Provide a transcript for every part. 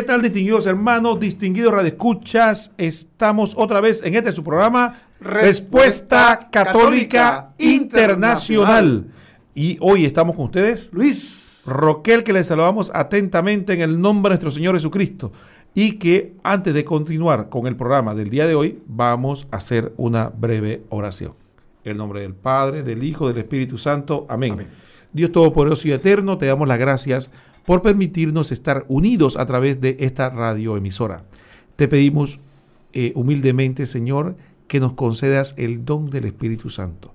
¿Qué tal, distinguidos hermanos, distinguidos radioescuchas? Estamos otra vez en este su programa Respuesta, Católica, Internacional. Y hoy estamos con ustedes, Luis Roquel, que les saludamos atentamente en el nombre de nuestro Señor Jesucristo. Y que antes de continuar con el programa del día de hoy, vamos a hacer una breve oración. En el nombre del Padre, del Hijo, del Espíritu Santo. Amén. Amén. Dios Todopoderoso y Eterno, te damos las gracias por permitirnos estar unidos a través de esta radioemisora. Te pedimos eh, humildemente, Señor, que nos concedas el don del Espíritu Santo,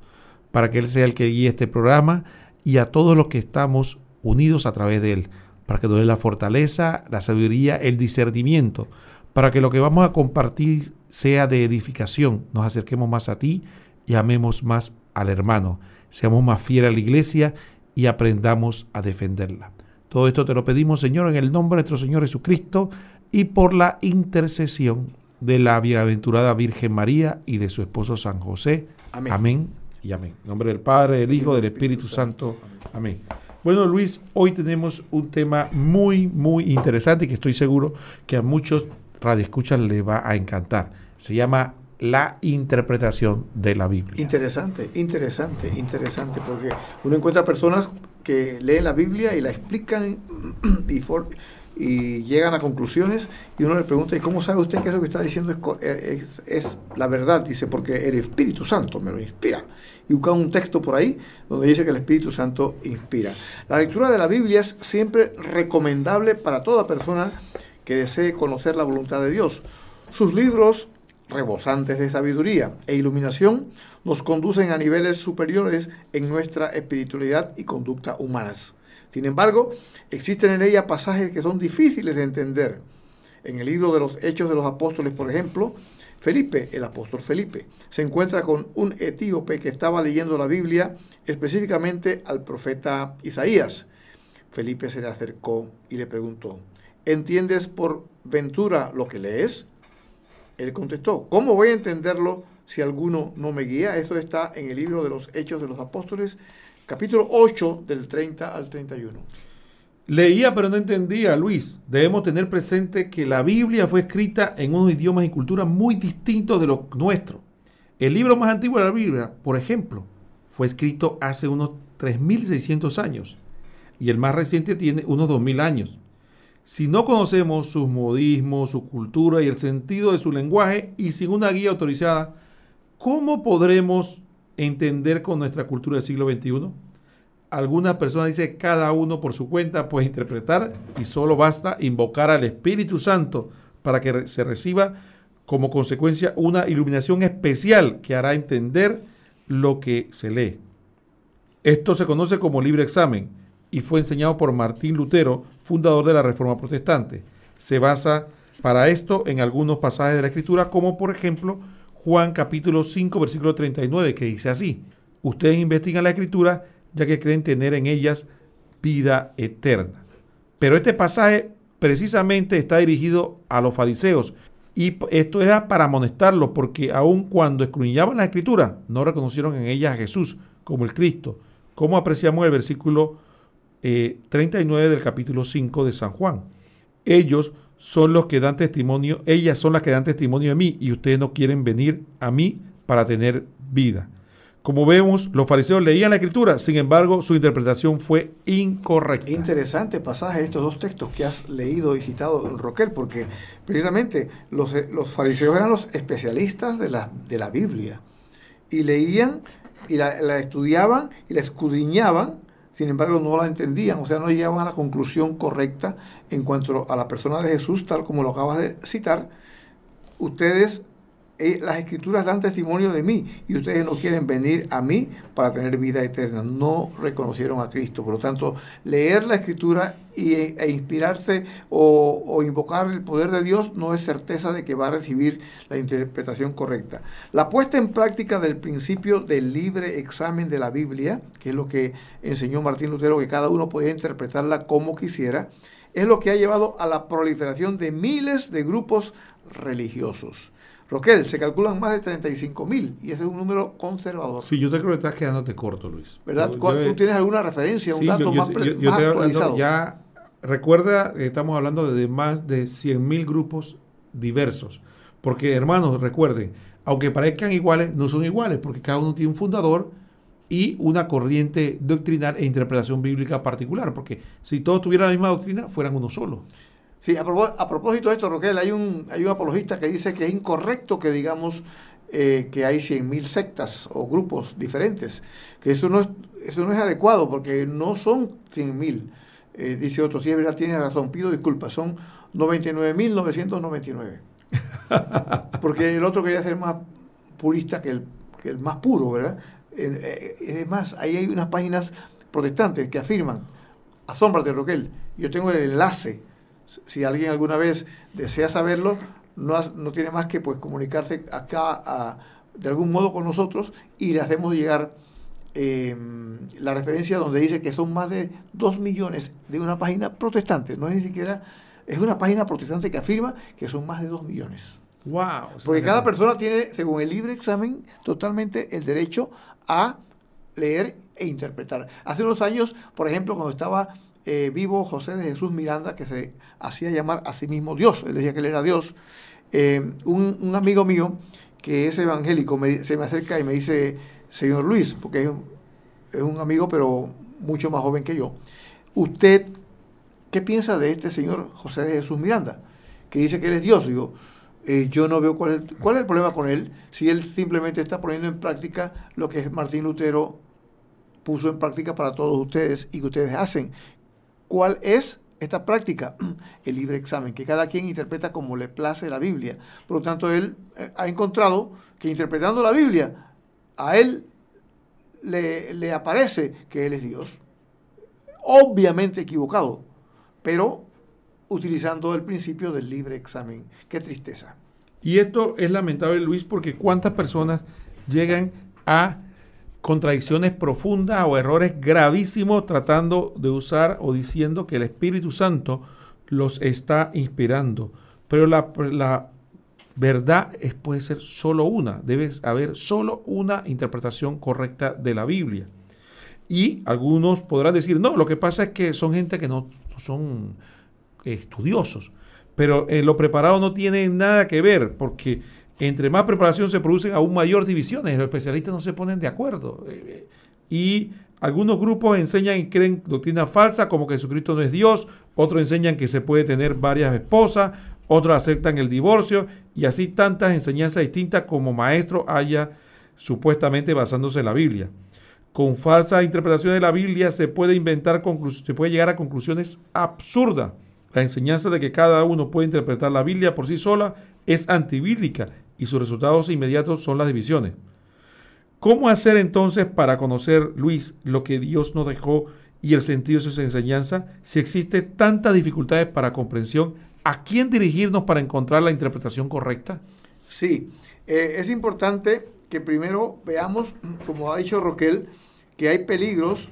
para que Él sea el que guíe este programa y a todos los que estamos unidos a través de Él, para que nos dé la fortaleza, la sabiduría, el discernimiento, para que lo que vamos a compartir sea de edificación, nos acerquemos más a ti y amemos más al hermano, seamos más fieles a la iglesia y aprendamos a defenderla. Todo esto te lo pedimos, Señor, en el nombre de nuestro Señor Jesucristo y por la intercesión de la bienaventurada Virgen María y de su esposo San José. Amén. y amén. En nombre del Padre, del Hijo, del Espíritu Santo. Amén. Bueno, Luis, hoy tenemos un tema muy, muy interesante que estoy seguro que a muchos radioescuchas les va a encantar. Se llama la interpretación de la Biblia. Interesante, interesante, interesante, porque uno encuentra personas que leen la Biblia y la explican y, y llegan a conclusiones y uno le pregunta, ¿y cómo sabe usted que eso que está diciendo es, es, la verdad? Dice, porque el Espíritu Santo me lo inspira. Y busca un texto por ahí donde dice que el Espíritu Santo inspira. La lectura de la Biblia es siempre recomendable para toda persona que desee conocer la voluntad de Dios. Sus libros rebosantes de sabiduría e iluminación, nos conducen a niveles superiores en nuestra espiritualidad y conducta humanas. Sin embargo, existen en ella pasajes que son difíciles de entender. En el libro de los Hechos de los Apóstoles, por ejemplo, Felipe, el apóstol Felipe, se encuentra con un etíope que estaba leyendo la Biblia, específicamente al profeta Isaías. Felipe se le acercó y le preguntó, ¿entiendes por ventura lo que lees? Él contestó, ¿cómo voy a entenderlo si alguno no me guía? Eso está en el libro de los Hechos de los Apóstoles, capítulo 8, del 30 al 31. Leía pero no entendía, Luis. Debemos tener presente que la Biblia fue escrita en unos idiomas y culturas muy distintos de los nuestros. El libro más antiguo de la Biblia, por ejemplo, fue escrito hace unos 3.600 años y el más reciente tiene unos 2.000 años. Si no conocemos sus modismos, su cultura y el sentido de su lenguaje y sin una guía autorizada, ¿cómo podremos entender con nuestra cultura del siglo XXI? Algunas personas dicen cada uno por su cuenta puede interpretar y solo basta invocar al Espíritu Santo para que se reciba como consecuencia una iluminación especial que hará entender lo que se lee. Esto se conoce como libre examen y fue enseñado por Martín Lutero, fundador de la Reforma Protestante. Se basa para esto en algunos pasajes de la Escritura, como por ejemplo Juan capítulo 5, versículo 39, que dice así, ustedes investigan la Escritura ya que creen tener en ellas vida eterna. Pero este pasaje precisamente está dirigido a los fariseos y esto era para amonestarlos porque aun cuando escruñaban la escritura no reconocieron en ellas a Jesús como el Cristo. ¿Cómo apreciamos el versículo 39 eh, del capítulo 5 de San Juan. Ellos son los que dan testimonio, ellas son las que dan testimonio de mí y ustedes no quieren venir a mí para tener vida. Como vemos, los fariseos leían la escritura, sin embargo, su interpretación fue incorrecta. Interesante pasaje estos dos textos que has leído y citado, Roquel, porque precisamente los, los fariseos eran los especialistas de la, de la Biblia y leían y la, la estudiaban y la escudriñaban sin embargo no la entendían, o sea, no llegaban a la conclusión correcta en cuanto a la persona de Jesús, tal como lo acabas de citar. Ustedes las escrituras dan testimonio de mí y ustedes no quieren venir a mí para tener vida eterna. No reconocieron a Cristo. Por lo tanto, leer la escritura y, e inspirarse o, o, invocar el poder de Dios no es certeza de que va a recibir la interpretación correcta. La puesta en práctica del principio del libre examen de la Biblia, que es lo que enseñó Martín Lutero, que cada uno podía interpretarla como quisiera, es lo que ha llevado a la proliferación de miles de grupos religiosos. Roquel, se calculan más de 35 mil y ese es un número conservador. Sí, yo te creo que estás quedándote corto, Luis. ¿Verdad? ¿Tú tienes alguna referencia, un dato más, actualizado? Ya recuerda, estamos hablando de más de 100.000 grupos diversos. Porque, hermanos, recuerden, aunque parezcan iguales, no son iguales, porque cada uno tiene un fundador y una corriente doctrinal e interpretación bíblica particular. Porque si todos tuvieran la misma doctrina, fueran uno solo. Sí, a, propósito de esto, Roquel, hay un, hay un apologista que dice que es incorrecto que digamos eh, que hay 100.000 sectas o grupos diferentes, que eso no es, eso no es adecuado porque no son 100.000. Eh, dice otro, si es verdad, tiene razón, pido disculpas, son 99.999. porque el otro quería ser más purista que el, que el más puro, ¿verdad? Eh, es más, ahí hay unas páginas protestantes que afirman, asómbrate Roquel, yo tengo el enlace, si alguien alguna vez desea saberlo, no, no tiene más que pues comunicarse acá de algún modo con nosotros y le hacemos llegar em, la referencia donde dice que son más de 2 millones de una página protestante, no es ni siquiera, es una página protestante que afirma que son más de 2 millones. Wow. Porque cada persona tiene, según el libre examen, totalmente el derecho a leer e interpretar. Hace unos años, por ejemplo, cuando estaba eh, vivo José de Jesús Miranda, que se hacía llamar a sí mismo Dios, él decía que él era Dios, eh, un, amigo mío que es evangélico se me acerca y me dice, señor Luis, porque es un, amigo pero mucho más joven que yo, ¿usted qué piensa de este señor José de Jesús Miranda? Que dice que él es Dios. Digo, eh, yo no veo cuál cuál es el problema con él si él simplemente está poniendo en práctica lo que Martín Lutero puso en práctica para todos ustedes y que ustedes hacen, ¿Cuál es esta práctica? El libre examen, que cada quien interpreta como le place la Biblia. Por lo tanto, él eh, ha encontrado que interpretando la Biblia, a él le, aparece que él es Dios. Obviamente equivocado, pero utilizando el principio del libre examen. Qué tristeza. Y esto es lamentable, Luis, porque cuántas personas llegan a contradicciones profundas o errores gravísimos tratando de usar o diciendo que el Espíritu Santo los está inspirando. Pero la, verdad es, puede ser solo una, debe haber solo una interpretación correcta de la Biblia. Y algunos podrán decir, no, lo que pasa es que son gente que no son estudiosos. Pero eh, lo preparado no tiene nada que ver, porque entre más preparación se producen aún mayor divisiones. Los especialistas no se ponen de acuerdo. Eh, y algunos grupos enseñan y creen doctrina falsa, como que Jesucristo no es Dios. Otros enseñan que se puede tener varias esposas. Otros aceptan el divorcio. Y así tantas enseñanzas distintas como maestro haya supuestamente basándose en la Biblia. Con falsas interpretaciones de la Biblia se puede inventar, se puede llegar a conclusiones absurdas. La enseñanza de que cada uno puede interpretar la Biblia por sí sola es antibíblica y sus resultados inmediatos son las divisiones. ¿Cómo hacer entonces para conocer, Luis, lo que Dios nos dejó y el sentido de su enseñanza si existe tantas dificultades para comprensión? ¿A quién dirigirnos para encontrar la interpretación correcta? Sí, eh, es importante que primero veamos, como ha dicho Roquel, que hay peligros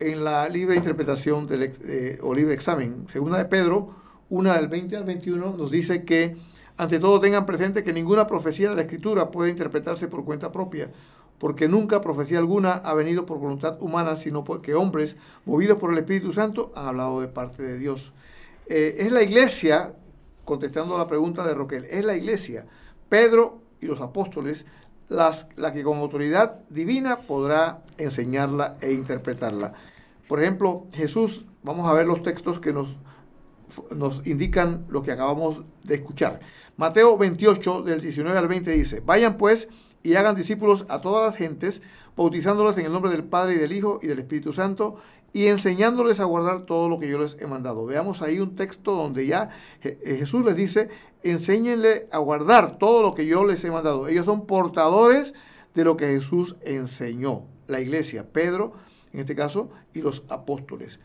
en la libre interpretación del, eh, o libre examen. Segunda de Pedro, una del 20 al 21, nos dice que ante todo tengan presente que ninguna profecía de la Escritura puede interpretarse por cuenta propia, porque nunca profecía alguna ha venido por voluntad humana, sino porque hombres, movidos por el Espíritu Santo, han hablado de parte de Dios. Eh, es la iglesia, contestando a la pregunta de Roquel, es la iglesia, Pedro y los apóstoles, las, la que con autoridad divina podrá enseñarla e interpretarla. Por ejemplo, Jesús, vamos a ver los textos que nos, nos indican lo que acabamos de escuchar. Mateo 28, del 19 al 20 dice, vayan pues y hagan discípulos a todas las gentes, bautizándolos en el nombre del Padre y del Hijo y del Espíritu Santo, y enseñándoles a guardar todo lo que yo les he mandado. Veamos ahí un texto donde ya eh, Jesús les dice, enséñenle a guardar todo lo que yo les he mandado. Ellos son portadores de lo que Jesús enseñó, la iglesia, Pedro, en este caso, y los apóstoles.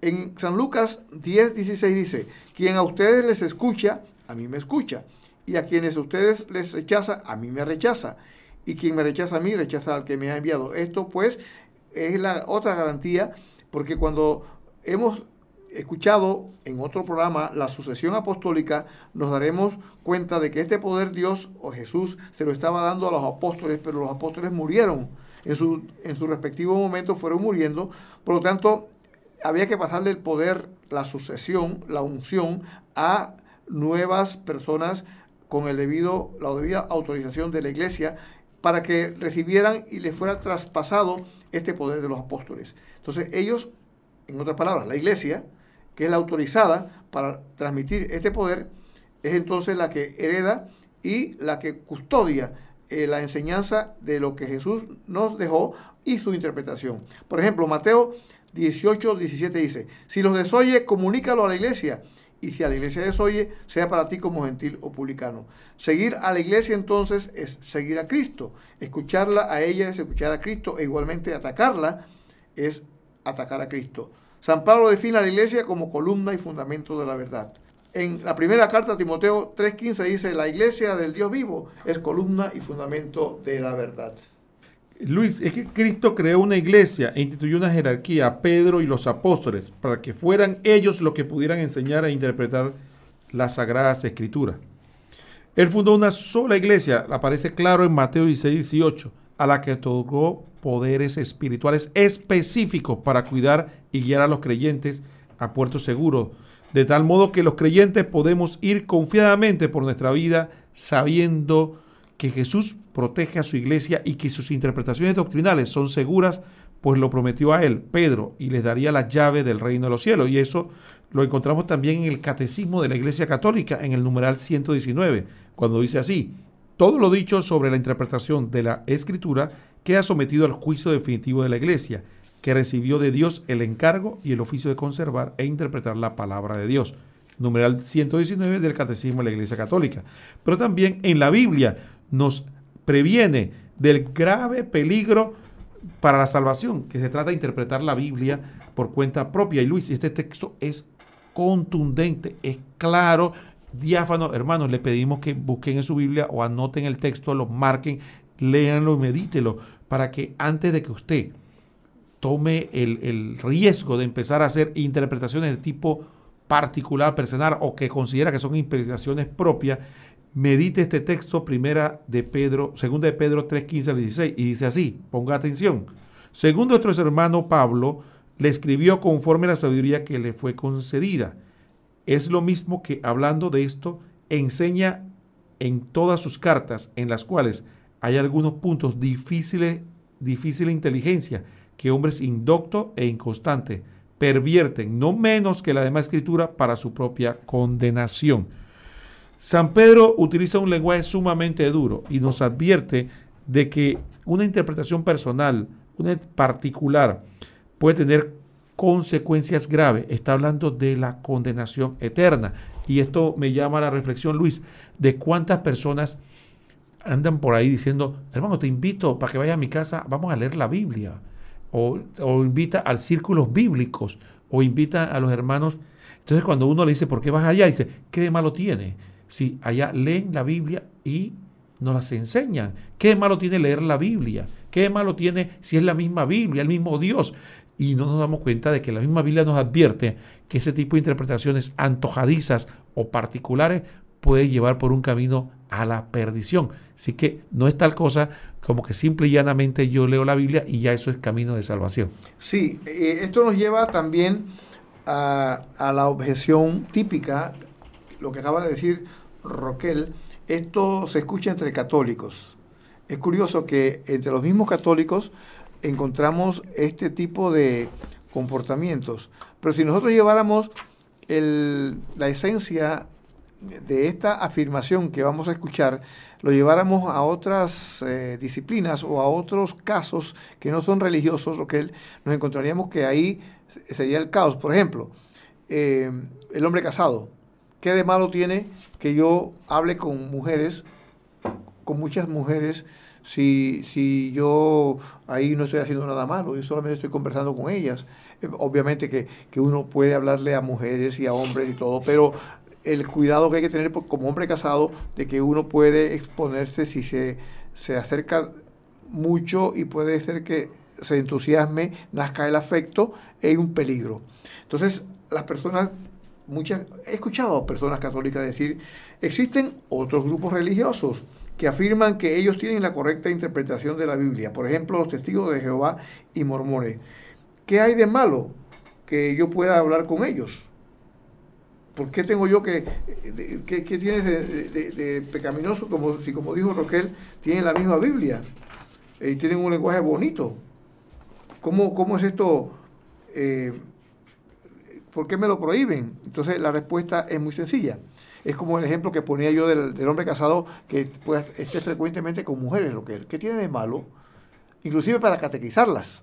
En San Lucas 10, 16 dice, quien a ustedes les escucha, a mí me escucha. Y a quienes ustedes les rechaza, a mí me rechaza. Y quien me rechaza a mí, rechaza al que me ha enviado. Esto pues es la otra garantía, porque cuando hemos escuchado en otro programa la sucesión apostólica, nos daremos cuenta de que este poder Dios o Jesús se lo estaba dando a los apóstoles, pero los apóstoles murieron. En su, en su respectivo momento fueron muriendo. Por lo tanto, había que pasarle el poder la sucesión, la unción a nuevas personas con el debido, la debida autorización de la iglesia para que recibieran y les fuera traspasado este poder de los apóstoles. Entonces ellos, en otras palabras, la iglesia, que es la autorizada para transmitir este poder, es entonces la que hereda y la que custodia eh, la enseñanza de lo que Jesús nos dejó y su interpretación. Por ejemplo, Mateo 18, 17 dice, si los desoye, comunícalo a la iglesia. Y si a la iglesia desoye, sea para ti como gentil o publicano. Seguir a la iglesia entonces es seguir a Cristo. Escucharla a ella es escuchar a Cristo e igualmente atacarla es atacar a Cristo. San Pablo define a la iglesia como columna y fundamento de la verdad. En la primera carta a Timoteo 3:15 dice, la iglesia del Dios vivo es columna y fundamento de la verdad. Luis, es que Cristo creó una iglesia e instituyó una jerarquía a Pedro y los apóstoles para que fueran ellos los que pudieran enseñar e interpretar las sagradas escrituras. Él fundó una sola iglesia, aparece claro en Mateo 16, 18, a la que otorgó poderes espirituales específicos para cuidar y guiar a los creyentes a puerto seguro, de tal modo que los creyentes podemos ir confiadamente por nuestra vida sabiendo que Jesús protege a su iglesia y que sus interpretaciones doctrinales son seguras, pues lo prometió a él, Pedro, y les daría la llave del reino de los cielos. Y eso lo encontramos también en el catecismo de la Iglesia Católica, en el numeral 119, cuando dice así, todo lo dicho sobre la interpretación de la escritura queda sometido al juicio definitivo de la Iglesia, que recibió de Dios el encargo y el oficio de conservar e interpretar la palabra de Dios. Numeral 119 del Catecismo de la Iglesia Católica. Pero también en la Biblia nos previene del grave peligro para la salvación, que se trata de interpretar la Biblia por cuenta propia. Y Luis, este texto es contundente, es claro, diáfano. Hermanos, le pedimos que busquen en su Biblia o anoten el texto, lo marquen, léanlo y medítelo, para que antes de que usted tome el, el riesgo de empezar a hacer interpretaciones de tipo particular, personal, o que considera que son inspiraciones propias, medite este texto primera de Pedro, segunda de Pedro 3, 15 al 16, y dice así, ponga atención. Segundo nuestro hermano Pablo, le escribió conforme la sabiduría que le fue concedida. Es lo mismo que hablando de esto, enseña en todas sus cartas, en las cuales hay algunos puntos difíciles, difícil inteligencia, que hombres indoctos e inconstantes pervierten, no menos que la demás escritura, para su propia condenación. San Pedro utiliza un lenguaje sumamente duro y nos advierte de que una interpretación personal, una particular, puede tener consecuencias graves. Está hablando de la condenación eterna. Y esto me llama a la reflexión, Luis, de cuántas personas andan por ahí diciendo, hermano, te invito para que vayas a mi casa, vamos a leer la Biblia. O, invita al círculos bíblicos, o invita a los hermanos. Entonces cuando uno le dice, ¿por qué vas allá? Dice, ¿qué malo tiene? Si allá leen la Biblia y nos las enseñan. ¿Qué malo tiene leer la Biblia? ¿Qué malo tiene si es la misma Biblia, el mismo Dios? Y no nos damos cuenta de que la misma Biblia nos advierte que ese tipo de interpretaciones antojadizas o particulares puede llevar por un camino a la perdición. Así que no es tal cosa como que simple y llanamente yo leo la Biblia y ya eso es camino de salvación. Sí, eh, esto nos lleva también a, a la objeción típica, lo que acaba de decir Roquel, esto se escucha entre católicos. Es curioso que entre los mismos católicos encontramos este tipo de comportamientos. Pero si nosotros lleváramos la esencia de esta afirmación que vamos a escuchar, lo lleváramos a otras eh, disciplinas o a otros casos que no son religiosos, lo que nos encontraríamos que ahí sería el caos. Por ejemplo, eh, el hombre casado ¿Qué de malo tiene que yo hable con mujeres, con muchas mujeres, si, si yo ahí no estoy haciendo nada malo, yo solamente estoy conversando con ellas? Eh, obviamente que, uno puede hablarle a mujeres y a hombres y todo, pero el cuidado que hay que tener como hombre casado de que uno puede exponerse si se, se acerca mucho y puede ser que se entusiasme, nazca el afecto, es un peligro. Entonces, las personas muchas, he escuchado personas católicas decir, existen otros grupos religiosos que afirman que ellos tienen la correcta interpretación de la Biblia, por ejemplo, los testigos de Jehová y mormones. ¿Qué hay de malo que yo pueda hablar con ellos? ¿Por qué tengo yo que, qué, tienes de, pecaminoso? Como si, como dijo Roquel, tienen la misma Biblia y tienen un lenguaje bonito. ¿Cómo, cómo es esto? Eh, ¿Por qué me lo prohíben? Entonces la respuesta es muy sencilla. Es como el ejemplo que ponía yo del, hombre casado que esté frecuentemente con mujeres, Roquel. ¿Qué tiene de malo? Inclusive para catequizarlas.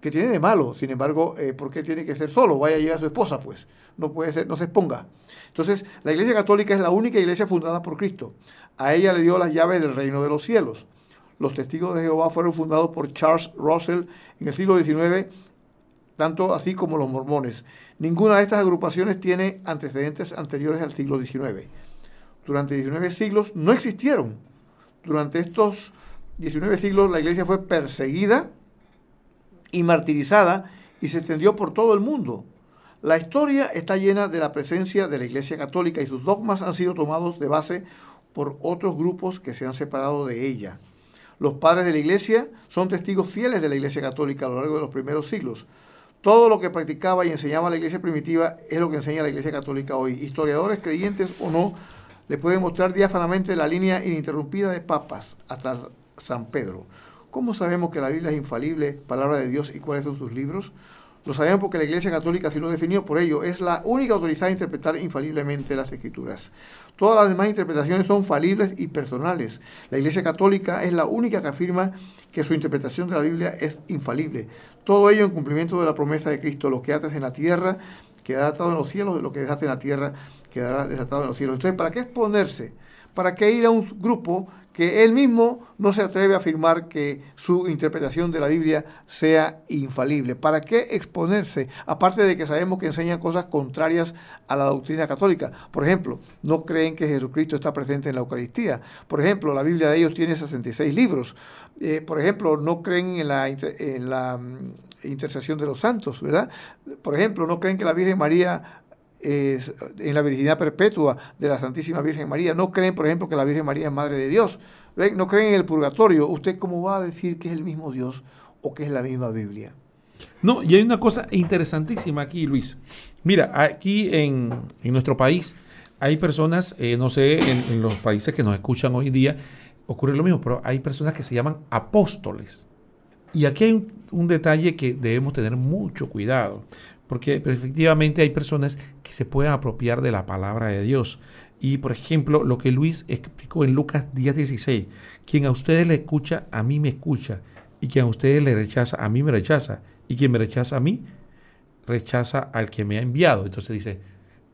¿Qué tiene de malo? Sin embargo, eh, ¿por qué tiene que ser solo? Vaya a llevar a su esposa, pues. No puede ser, no se exponga. Entonces, la Iglesia Católica es la única iglesia fundada por Cristo. A ella le dio las llaves del reino de los cielos. Los testigos de Jehová fueron fundados por Charles Russell en el siglo XIX, tanto así como los mormones. Ninguna de estas agrupaciones tiene antecedentes anteriores al siglo XIX. Durante 19 siglos no existieron. Durante estos 19 siglos la iglesia fue perseguida y martirizada y se extendió por todo el mundo. La historia está llena de la presencia de la Iglesia Católica y sus dogmas han sido tomados de base por otros grupos que se han separado de ella. Los padres de la Iglesia son testigos fieles de la Iglesia Católica a lo largo de los primeros siglos. Todo lo que practicaba y enseñaba la Iglesia primitiva es lo que enseña la Iglesia Católica hoy. Historiadores, creyentes o no, le pueden mostrar diáfanamente la línea ininterrumpida de papas hasta San Pedro. ¿Cómo sabemos que la Biblia es infalible, palabra de Dios, y cuáles son sus libros? Lo sabemos porque la Iglesia Católica así lo definió, por ello es la única autorizada a interpretar infaliblemente las Escrituras. Todas las demás interpretaciones son falibles y personales. La Iglesia Católica es la única que afirma que su interpretación de la Biblia es infalible. Todo ello en cumplimiento de la promesa de Cristo, lo que ates en la tierra quedará atado en los cielos, lo que dejaste en la tierra quedará desatado en los cielos. Entonces, ¿para qué exponerse? ¿Para qué ir a un grupo que él mismo no se atreve a afirmar que su interpretación de la Biblia sea infalible. ¿Para qué exponerse? Aparte de que sabemos que enseñan cosas contrarias a la doctrina católica. Por ejemplo, no creen que Jesucristo está presente en la Eucaristía. Por ejemplo, la Biblia de ellos tiene 66 libros. Eh, por ejemplo, no creen en la, en la mm, intercesión de los santos, ¿verdad? Por ejemplo, no creen que la Virgen María en la virginidad perpetua de la Santísima Virgen María. No creen, por ejemplo, que la Virgen María es Madre de Dios. No creen en el purgatorio. ¿Usted cómo va a decir que es el mismo Dios o que es la misma Biblia? No, y hay una cosa interesantísima aquí, Luis. Mira, aquí en, nuestro país hay personas, eh, no sé, en, los países que nos escuchan hoy día, ocurre lo mismo, pero hay personas que se llaman apóstoles. Y aquí hay un detalle que debemos tener mucho cuidado porque efectivamente hay personas que se pueden apropiar de la palabra de Dios. Y por ejemplo, lo que Luis explicó en Lucas 10:16, quien a ustedes le escucha, a mí me escucha, y quien a ustedes le rechaza, a mí me rechaza, y quien me rechaza a mí, rechaza al que me ha enviado. Entonces dice,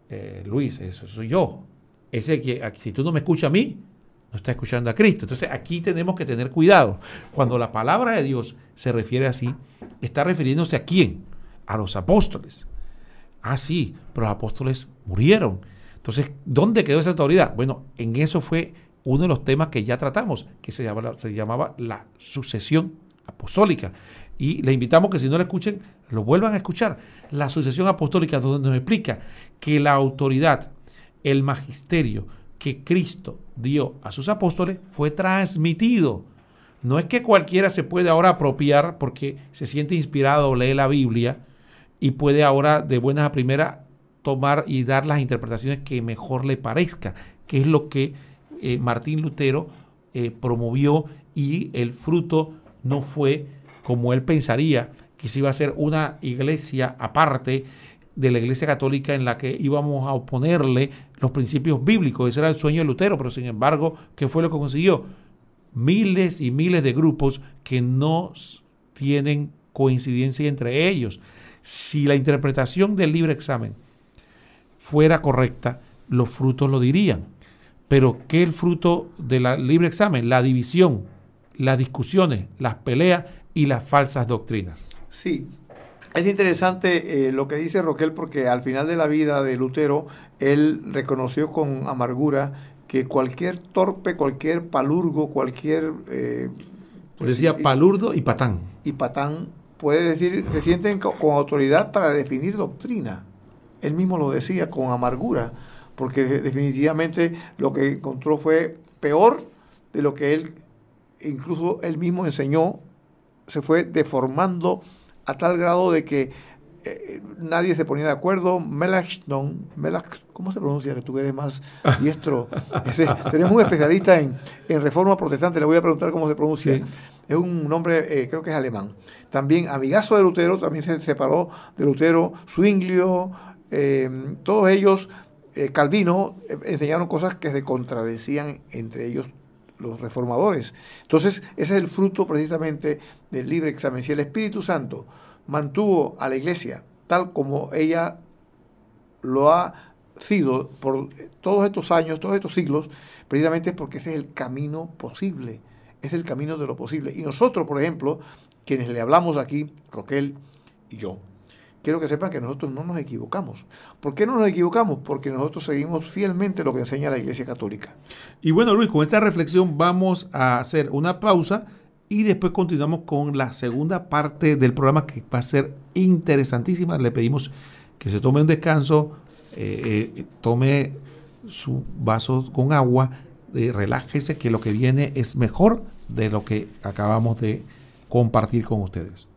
eh, Luis, eso soy yo. Ese que, si tú no me escuchas a mí, no estás escuchando a Cristo. Entonces aquí tenemos que tener cuidado. Cuando la palabra de Dios se refiere así, está refiriéndose a quién a los apóstoles. Ah, sí, pero los apóstoles murieron. Entonces, ¿dónde quedó esa autoridad? Bueno, en eso fue uno de los temas que ya tratamos, que se llamaba, se llamaba la sucesión apostólica. Y le invitamos que si no lo escuchen, lo vuelvan a escuchar. La sucesión apostólica, donde nos explica que la autoridad, el magisterio que Cristo dio a sus apóstoles fue transmitido. No es que cualquiera se puede ahora apropiar porque se siente inspirado lee la Biblia y puede ahora de buenas a primeras tomar y dar las interpretaciones que mejor le parezca, que es lo que eh, Martín Lutero eh, promovió y el fruto no fue como él pensaría, que se iba a ser una iglesia aparte de la iglesia católica en la que íbamos a oponerle los principios bíblicos. Ese era el sueño de Lutero, pero sin embargo, ¿qué fue lo que consiguió? Miles y miles de grupos que no tienen coincidencia entre ellos. Si la interpretación del libre examen fuera correcta, los frutos lo dirían. Pero ¿qué es el fruto del libre examen? La división, las discusiones, las peleas y las falsas doctrinas. Sí, es interesante eh, lo que dice Roquel porque al final de la vida de Lutero, él reconoció con amargura que cualquier torpe, cualquier palurgo, cualquier... Eh, pues Decía palurdo y patán. Y patán puede decir, se sienten con, autoridad para definir doctrina. Él mismo lo decía con amargura, porque definitivamente lo que encontró fue peor de lo que él, incluso él mismo enseñó, se fue deformando a tal grado de que eh, nadie se ponía de acuerdo. Melanchthon, Melach, ¿cómo se pronuncia? Que tú eres más diestro. tenemos un especialista en, reforma protestante, le voy a preguntar cómo se pronuncia. Es un nombre, eh, creo que es alemán. También amigazo de Lutero, también se separó de Lutero, Zwinglio, eh, todos ellos, Calvino, enseñaron cosas que se contradecían entre ellos los reformadores. Entonces, ese es el fruto precisamente del libre examen. Si el Espíritu Santo mantuvo a la iglesia tal como ella lo ha sido por todos estos años, todos estos siglos, precisamente es porque ese es el camino posible, es el camino de lo posible. Y nosotros, por ejemplo, quienes le hablamos aquí, Roquel y yo, quiero que sepan que nosotros no nos equivocamos. ¿Por qué no nos equivocamos? Porque nosotros seguimos fielmente lo que enseña la Iglesia Católica. Y bueno, Luis, con esta reflexión vamos a hacer una pausa y después continuamos con la segunda parte del programa que va a ser interesantísima. Le pedimos que se tome un descanso, eh, eh, tome su vaso con agua, relájese, que lo que viene es mejor de lo que acabamos de compartir con ustedes.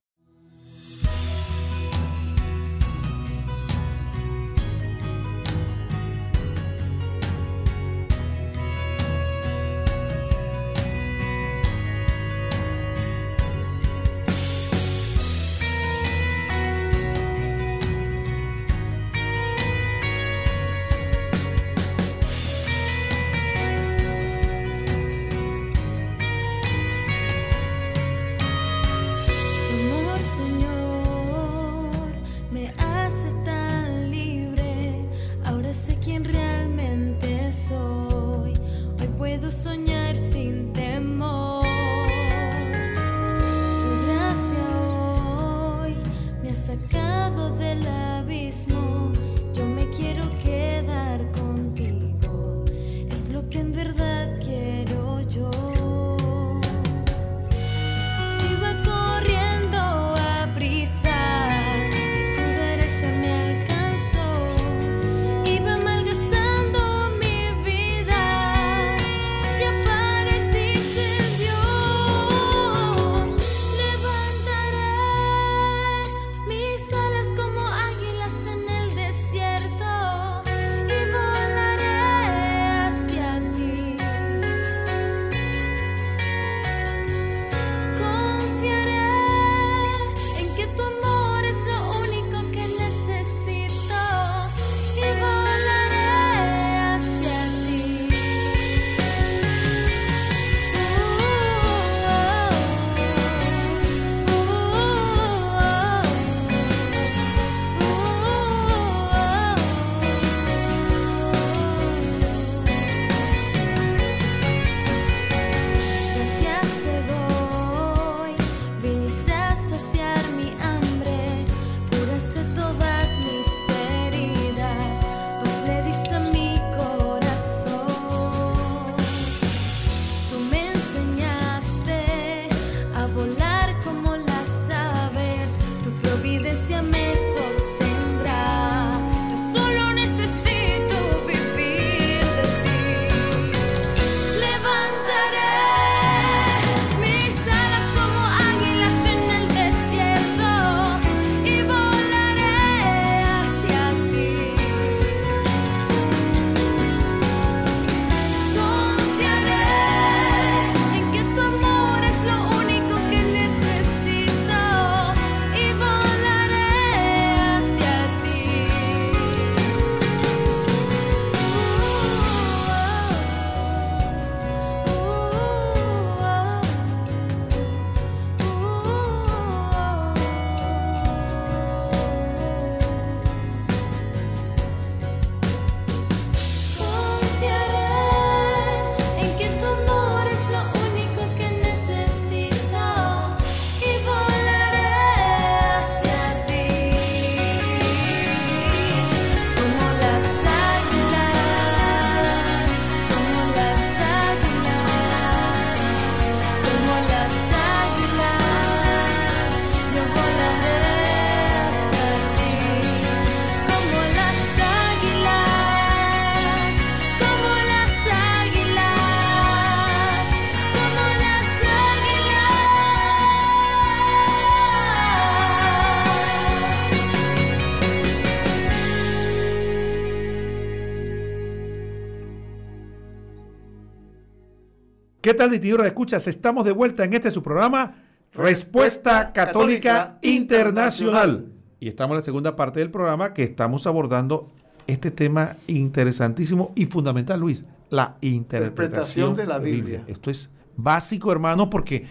¿Qué tal, distinguidos escuchas? Estamos de vuelta en este su programa Respuesta Católica Internacional. Y estamos en la segunda parte del programa que estamos abordando este tema interesantísimo y fundamental, Luis, la interpretación, de la Biblia. Esto es básico, hermano, porque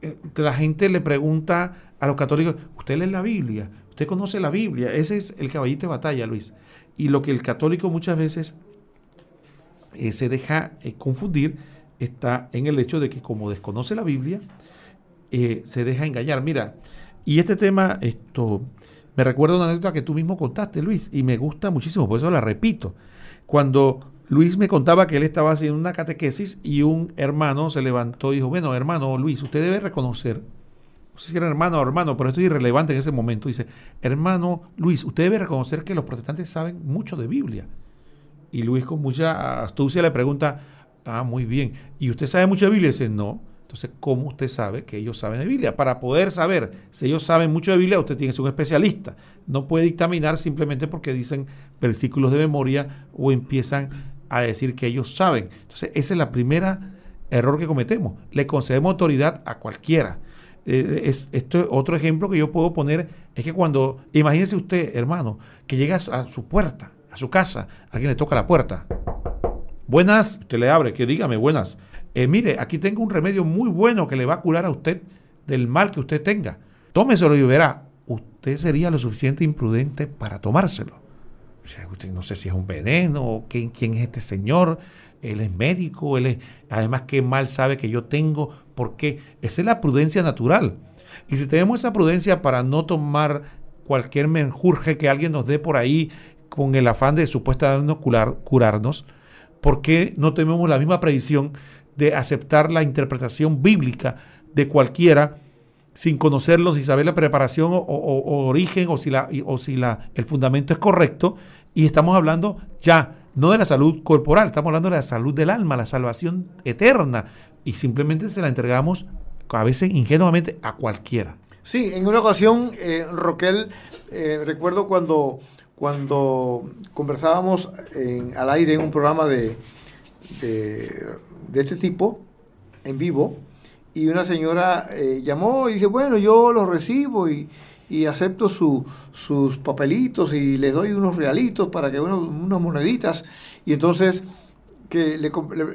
eh, la gente le pregunta a los católicos, ¿usted lee la Biblia? ¿Usted conoce la Biblia? Ese es el caballito de batalla, Luis. Y lo que el católico muchas veces eh, se deja eh, confundir está en el hecho de que como desconoce la Biblia, se deja engañar. Mira, y este tema, esto, me recuerda una anécdota que tú mismo contaste, Luis, y me gusta muchísimo, por eso la repito. Cuando Luis me contaba que él estaba haciendo una catequesis y un hermano se levantó y dijo, bueno, hermano Luis, usted debe reconocer, no sé si era hermano o hermano, pero esto es irrelevante en ese momento, dice, hermano Luis, usted debe reconocer que los protestantes saben mucho de Biblia. Y Luis con mucha astucia le pregunta, ah, muy bien, ¿y usted sabe mucho de Biblia? Dice, no. Entonces, ¿cómo usted sabe que ellos saben de Biblia? Para poder saber si ellos saben mucho de Biblia, usted tiene que ser un especialista. No puede dictaminar simplemente porque dicen versículos de memoria o empiezan a decir que ellos saben. Entonces, ese es el primer error que cometemos. Le concedemos autoridad a cualquiera. Eh, es, esto otro ejemplo que yo puedo poner es que cuando, imagínese usted, hermano, que llega a su puerta, a su casa, alguien le toca la puerta. Buenas, usted le abre, que dígame, buenas. Eh, mire, aquí tengo un remedio muy bueno que le va a curar a usted del mal que usted tenga. Tómeselo y verá, usted sería lo suficiente imprudente para tomárselo. usted no sé si es un veneno quién, quién es este señor. Él es médico, él es, además qué mal sabe que yo tengo, porque esa es la prudencia natural. Y si tenemos esa prudencia para no tomar cualquier menjurje que alguien nos dé por ahí con el afán de supuestamente curar, curarnos, ¿por qué no tenemos la misma predicción de aceptar la interpretación bíblica de cualquiera sin conocerlo, sin saber la preparación o, origen o si, la, o si la, el fundamento es correcto. Y estamos hablando ya no de la salud corporal, estamos hablando de la salud del alma, la salvación eterna. Y simplemente se la entregamos a veces ingenuamente a cualquiera. Sí, en una ocasión, eh, Roquel, eh, recuerdo cuando, cuando conversábamos al aire en un programa de, de este tipo en vivo y una señora eh, llamó y dice, bueno, yo lo recibo y, acepto sus papelitos y les doy unos realitos para que unos, unas moneditas. Y entonces que le,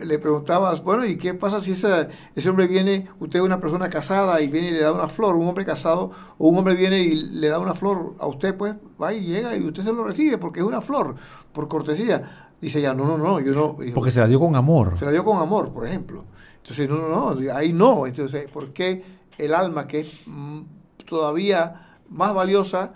le, preguntabas, bueno, ¿y qué pasa si ese, ese hombre viene, usted es una persona casada y viene y le da una flor, un hombre casado, o un hombre viene y le da una flor a usted, pues va y llega y usted se lo recibe porque es una flor, por cortesía. Dice ella, no, no, no, yo no. Porque se la dio con amor. Se la dio con amor, por ejemplo. Entonces, no, no, no, ahí no. Entonces, ¿por qué el alma, que es mm, todavía más valiosa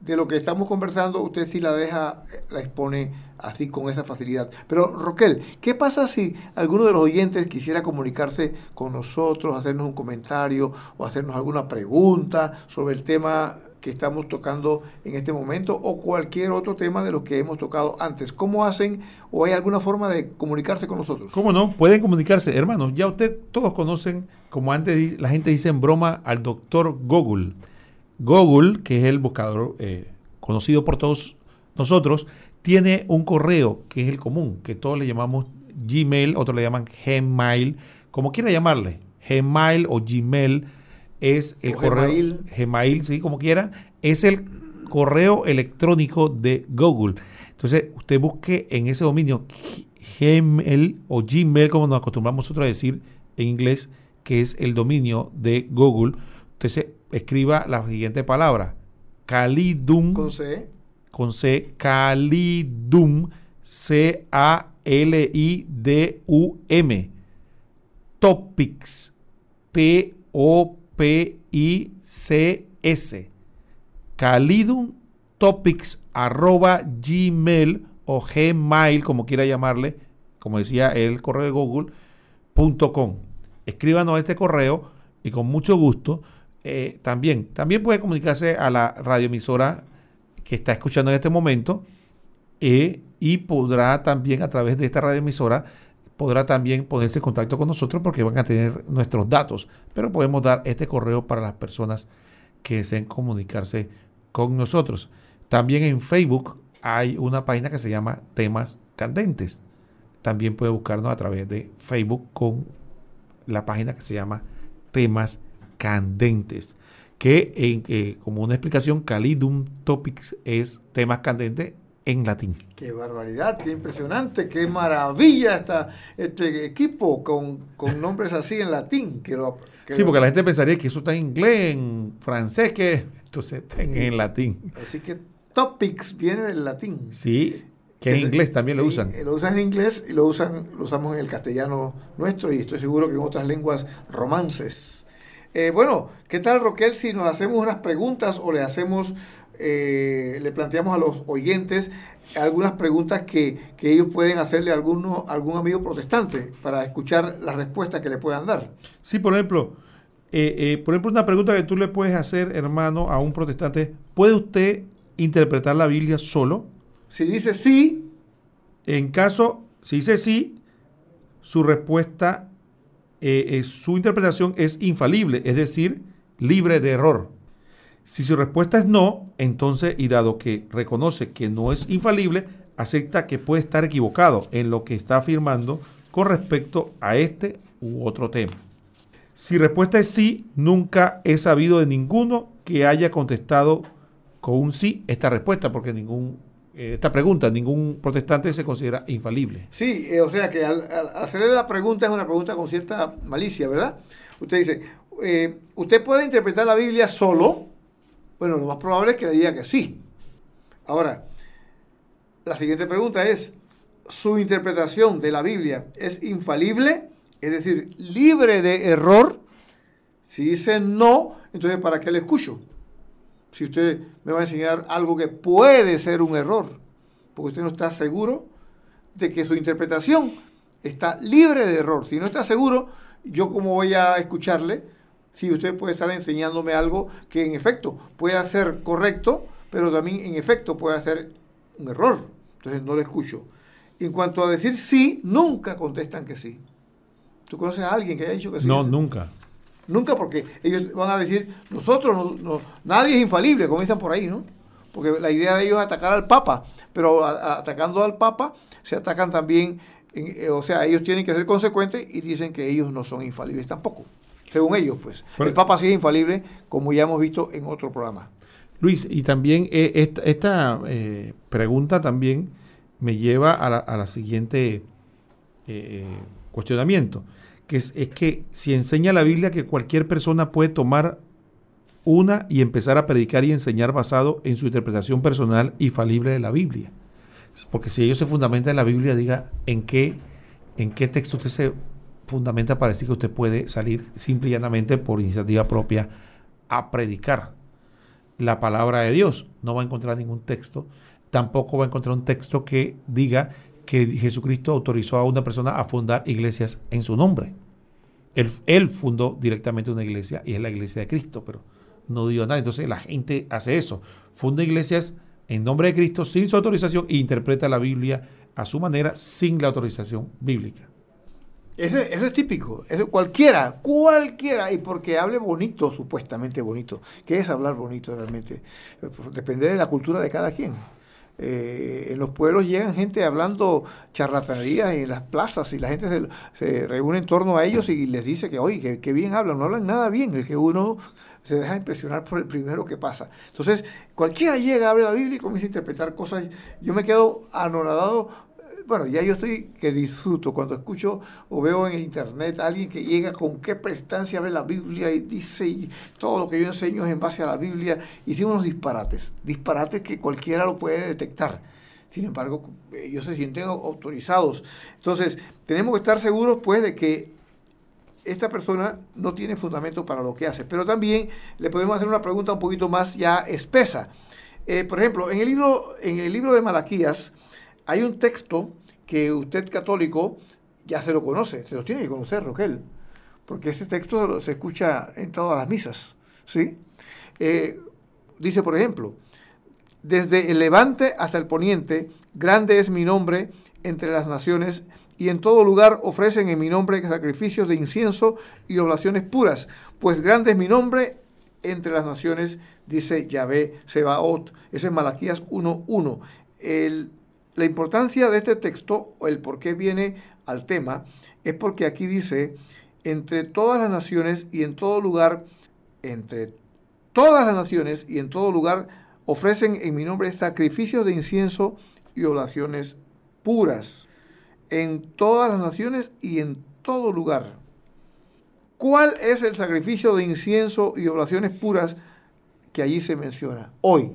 de lo que estamos conversando, usted sí la deja, la expone así con esa facilidad? Pero, Roquel, ¿qué pasa si alguno de los oyentes quisiera comunicarse con nosotros, hacernos un comentario o hacernos alguna pregunta sobre el tema que estamos tocando en este momento o cualquier otro tema de los que hemos tocado antes. ¿Cómo hacen o hay alguna forma de comunicarse con nosotros? ¿Cómo no? Pueden comunicarse, hermanos. Ya usted todos conocen, como antes la gente dice en broma, al doctor Google. Google, que es el buscador eh, conocido por todos nosotros, tiene un correo que es el común, que todos le llamamos Gmail, otros le llaman Gmail, como quiera llamarle, Gmail o Gmail es el correo Gmail. sí, como quiera, es el correo electrónico de Google. Entonces, usted busque en ese dominio Gmail o Gmail, como nos acostumbramos nosotros a decir en inglés, que es el dominio de Google. Entonces, escriba la siguiente palabra: Calidum. Con C. Con C. Calidum. C-A-L-I-D-U-M. Topics. T-O-P P-I-C-S. Calidum Topics arroba gmail o gmail, como quiera llamarle, como decía el correo de Google, punto com. Escríbanos este correo y con mucho gusto. Eh, también, también puede comunicarse a la radioemisora que está escuchando en este momento eh, y podrá también a través de esta radioemisora podrá también ponerse en contacto con nosotros porque van a tener nuestros datos, pero podemos dar este correo para las personas que deseen comunicarse con nosotros. También en Facebook hay una página que se llama Temas Candentes. También puede buscarnos a través de Facebook con la página que se llama Temas Candentes, que en, como una explicación, Calidum Topics es temas candentes en latín. Qué barbaridad, qué impresionante, qué maravilla está este equipo con, nombres así en latín. Que sí, porque la gente pensaría que eso está en inglés, en francés, que entonces está en, latín. Así que topics viene del latín. Sí, que en inglés también lo usan. Lo usan en inglés y lo usan, lo usamos en el castellano nuestro y estoy seguro que en otras lenguas romances. Eh, bueno, ¿qué tal Roquel si nos hacemos unas preguntas o le hacemos eh, le planteamos a los oyentes algunas preguntas que, ellos pueden hacerle a alguno, algún amigo protestante para escuchar las respuestas que le puedan dar. Sí, por ejemplo, eh, por ejemplo, una pregunta que tú le puedes hacer, hermano, a un protestante, ¿puede usted interpretar la Biblia solo? Si dice sí. En caso, si dice sí, su respuesta, su interpretación es infalible, es decir, libre de error. Si su respuesta es no, entonces, y dado que reconoce que no es infalible, acepta que puede estar equivocado en lo que está afirmando con respecto a este u otro tema. Si respuesta es sí, nunca he sabido de ninguno que haya contestado con un sí esta respuesta, porque ningún eh, esta pregunta, ningún protestante se considera infalible. Sí, eh, o sea que al, hacerle la pregunta es una pregunta con cierta malicia, ¿verdad? Usted dice, eh, usted puede interpretar la Biblia solo, bueno, lo más probable es que le diga que sí. Ahora, la siguiente pregunta es, ¿su interpretación de la Biblia es infalible? Es decir, libre de error. Si dice no, entonces ¿para qué le escucho? Si usted me va a enseñar algo que puede ser un error, porque usted no está seguro de que su interpretación está libre de error. Si no está seguro, yo cómo voy a escucharle si usted puede estar enseñándome algo que en efecto puede ser correcto, pero también en efecto puede ser un error. Entonces no le escucho. En cuanto a decir sí, nunca contestan que sí. ¿Tú conoces a alguien que haya dicho que sí? No, nunca. Nunca porque ellos van a decir, nosotros, no, nadie es infalible, como dicen por ahí, ¿no? Porque la idea de ellos es atacar al Papa, pero atacando al Papa se atacan también, eh, o sea, ellos tienen que ser consecuentes y dicen que ellos no son infalibles tampoco según ellos, pues. el Papa sí es infalible, como ya hemos visto en otro programa. Luis, y también eh, esta, eh, pregunta también me lleva a la, siguiente eh, cuestionamiento, que es, que si enseña la Biblia que cualquier persona puede tomar una y empezar a predicar y enseñar basado en su interpretación personal y falible de la Biblia. Porque si ellos se fundamentan en la Biblia, diga en qué, en qué texto usted se fundamenta para decir que usted puede salir simple y llanamente por iniciativa propia a predicar la palabra de Dios. No va a encontrar ningún texto, tampoco va a encontrar un texto que diga que Jesucristo autorizó a una persona a fundar iglesias en su nombre. Él, él fundó directamente una iglesia y es la iglesia de Cristo, pero no dio nada. Entonces la gente hace eso, funda iglesias en nombre de Cristo sin su autorización e interpreta la Biblia a su manera sin la autorización bíblica. Eso, es típico, eso cualquiera, cualquiera, y porque hable bonito, supuestamente bonito. ¿Qué es hablar bonito realmente? Depende de la cultura de cada quien. Eh, en los pueblos llegan gente hablando charlatanería en las plazas y la gente se, reúne en torno a ellos y les dice que, oye, que, bien hablan, no hablan nada bien, es que uno se deja impresionar por el primero que pasa. Entonces, cualquiera llega, abre la Biblia y comienza a interpretar cosas. Yo me quedo anonadado bueno, ya yo estoy que disfruto cuando escucho o veo en el internet a alguien que llega con qué prestancia abre la Biblia y dice todo lo que yo enseño es en base a la Biblia y tiene unos disparates, disparates que cualquiera lo puede detectar. Sin embargo, ellos se sienten autorizados. Entonces, tenemos que estar seguros pues de que esta persona no tiene fundamento para lo que hace. Pero también le podemos hacer una pregunta un poquito más ya espesa. Eh, por ejemplo, en el libro, en el libro de Malaquías, hay un texto que usted católico ya se lo conoce, se lo tiene que conocer, Roquel, porque ese texto se escucha en todas las misas. ¿sí? Eh, dice, por ejemplo, desde el levante hasta el poniente, grande es mi nombre entre las naciones, y en todo lugar ofrecen en mi nombre sacrificios de incienso y oblaciones puras, pues grande es mi nombre entre las naciones, dice Yahvé Sebaot. Ese es Malaquías 1.1. El la importancia de este texto, o el por qué viene al tema, es porque aquí dice, entre todas las naciones y en todo lugar, entre todas las naciones y en todo lugar, ofrecen en mi nombre sacrificios de incienso y oraciones puras. En todas las naciones y en todo lugar. ¿Cuál es el sacrificio de incienso y oraciones puras que allí se menciona? Hoy.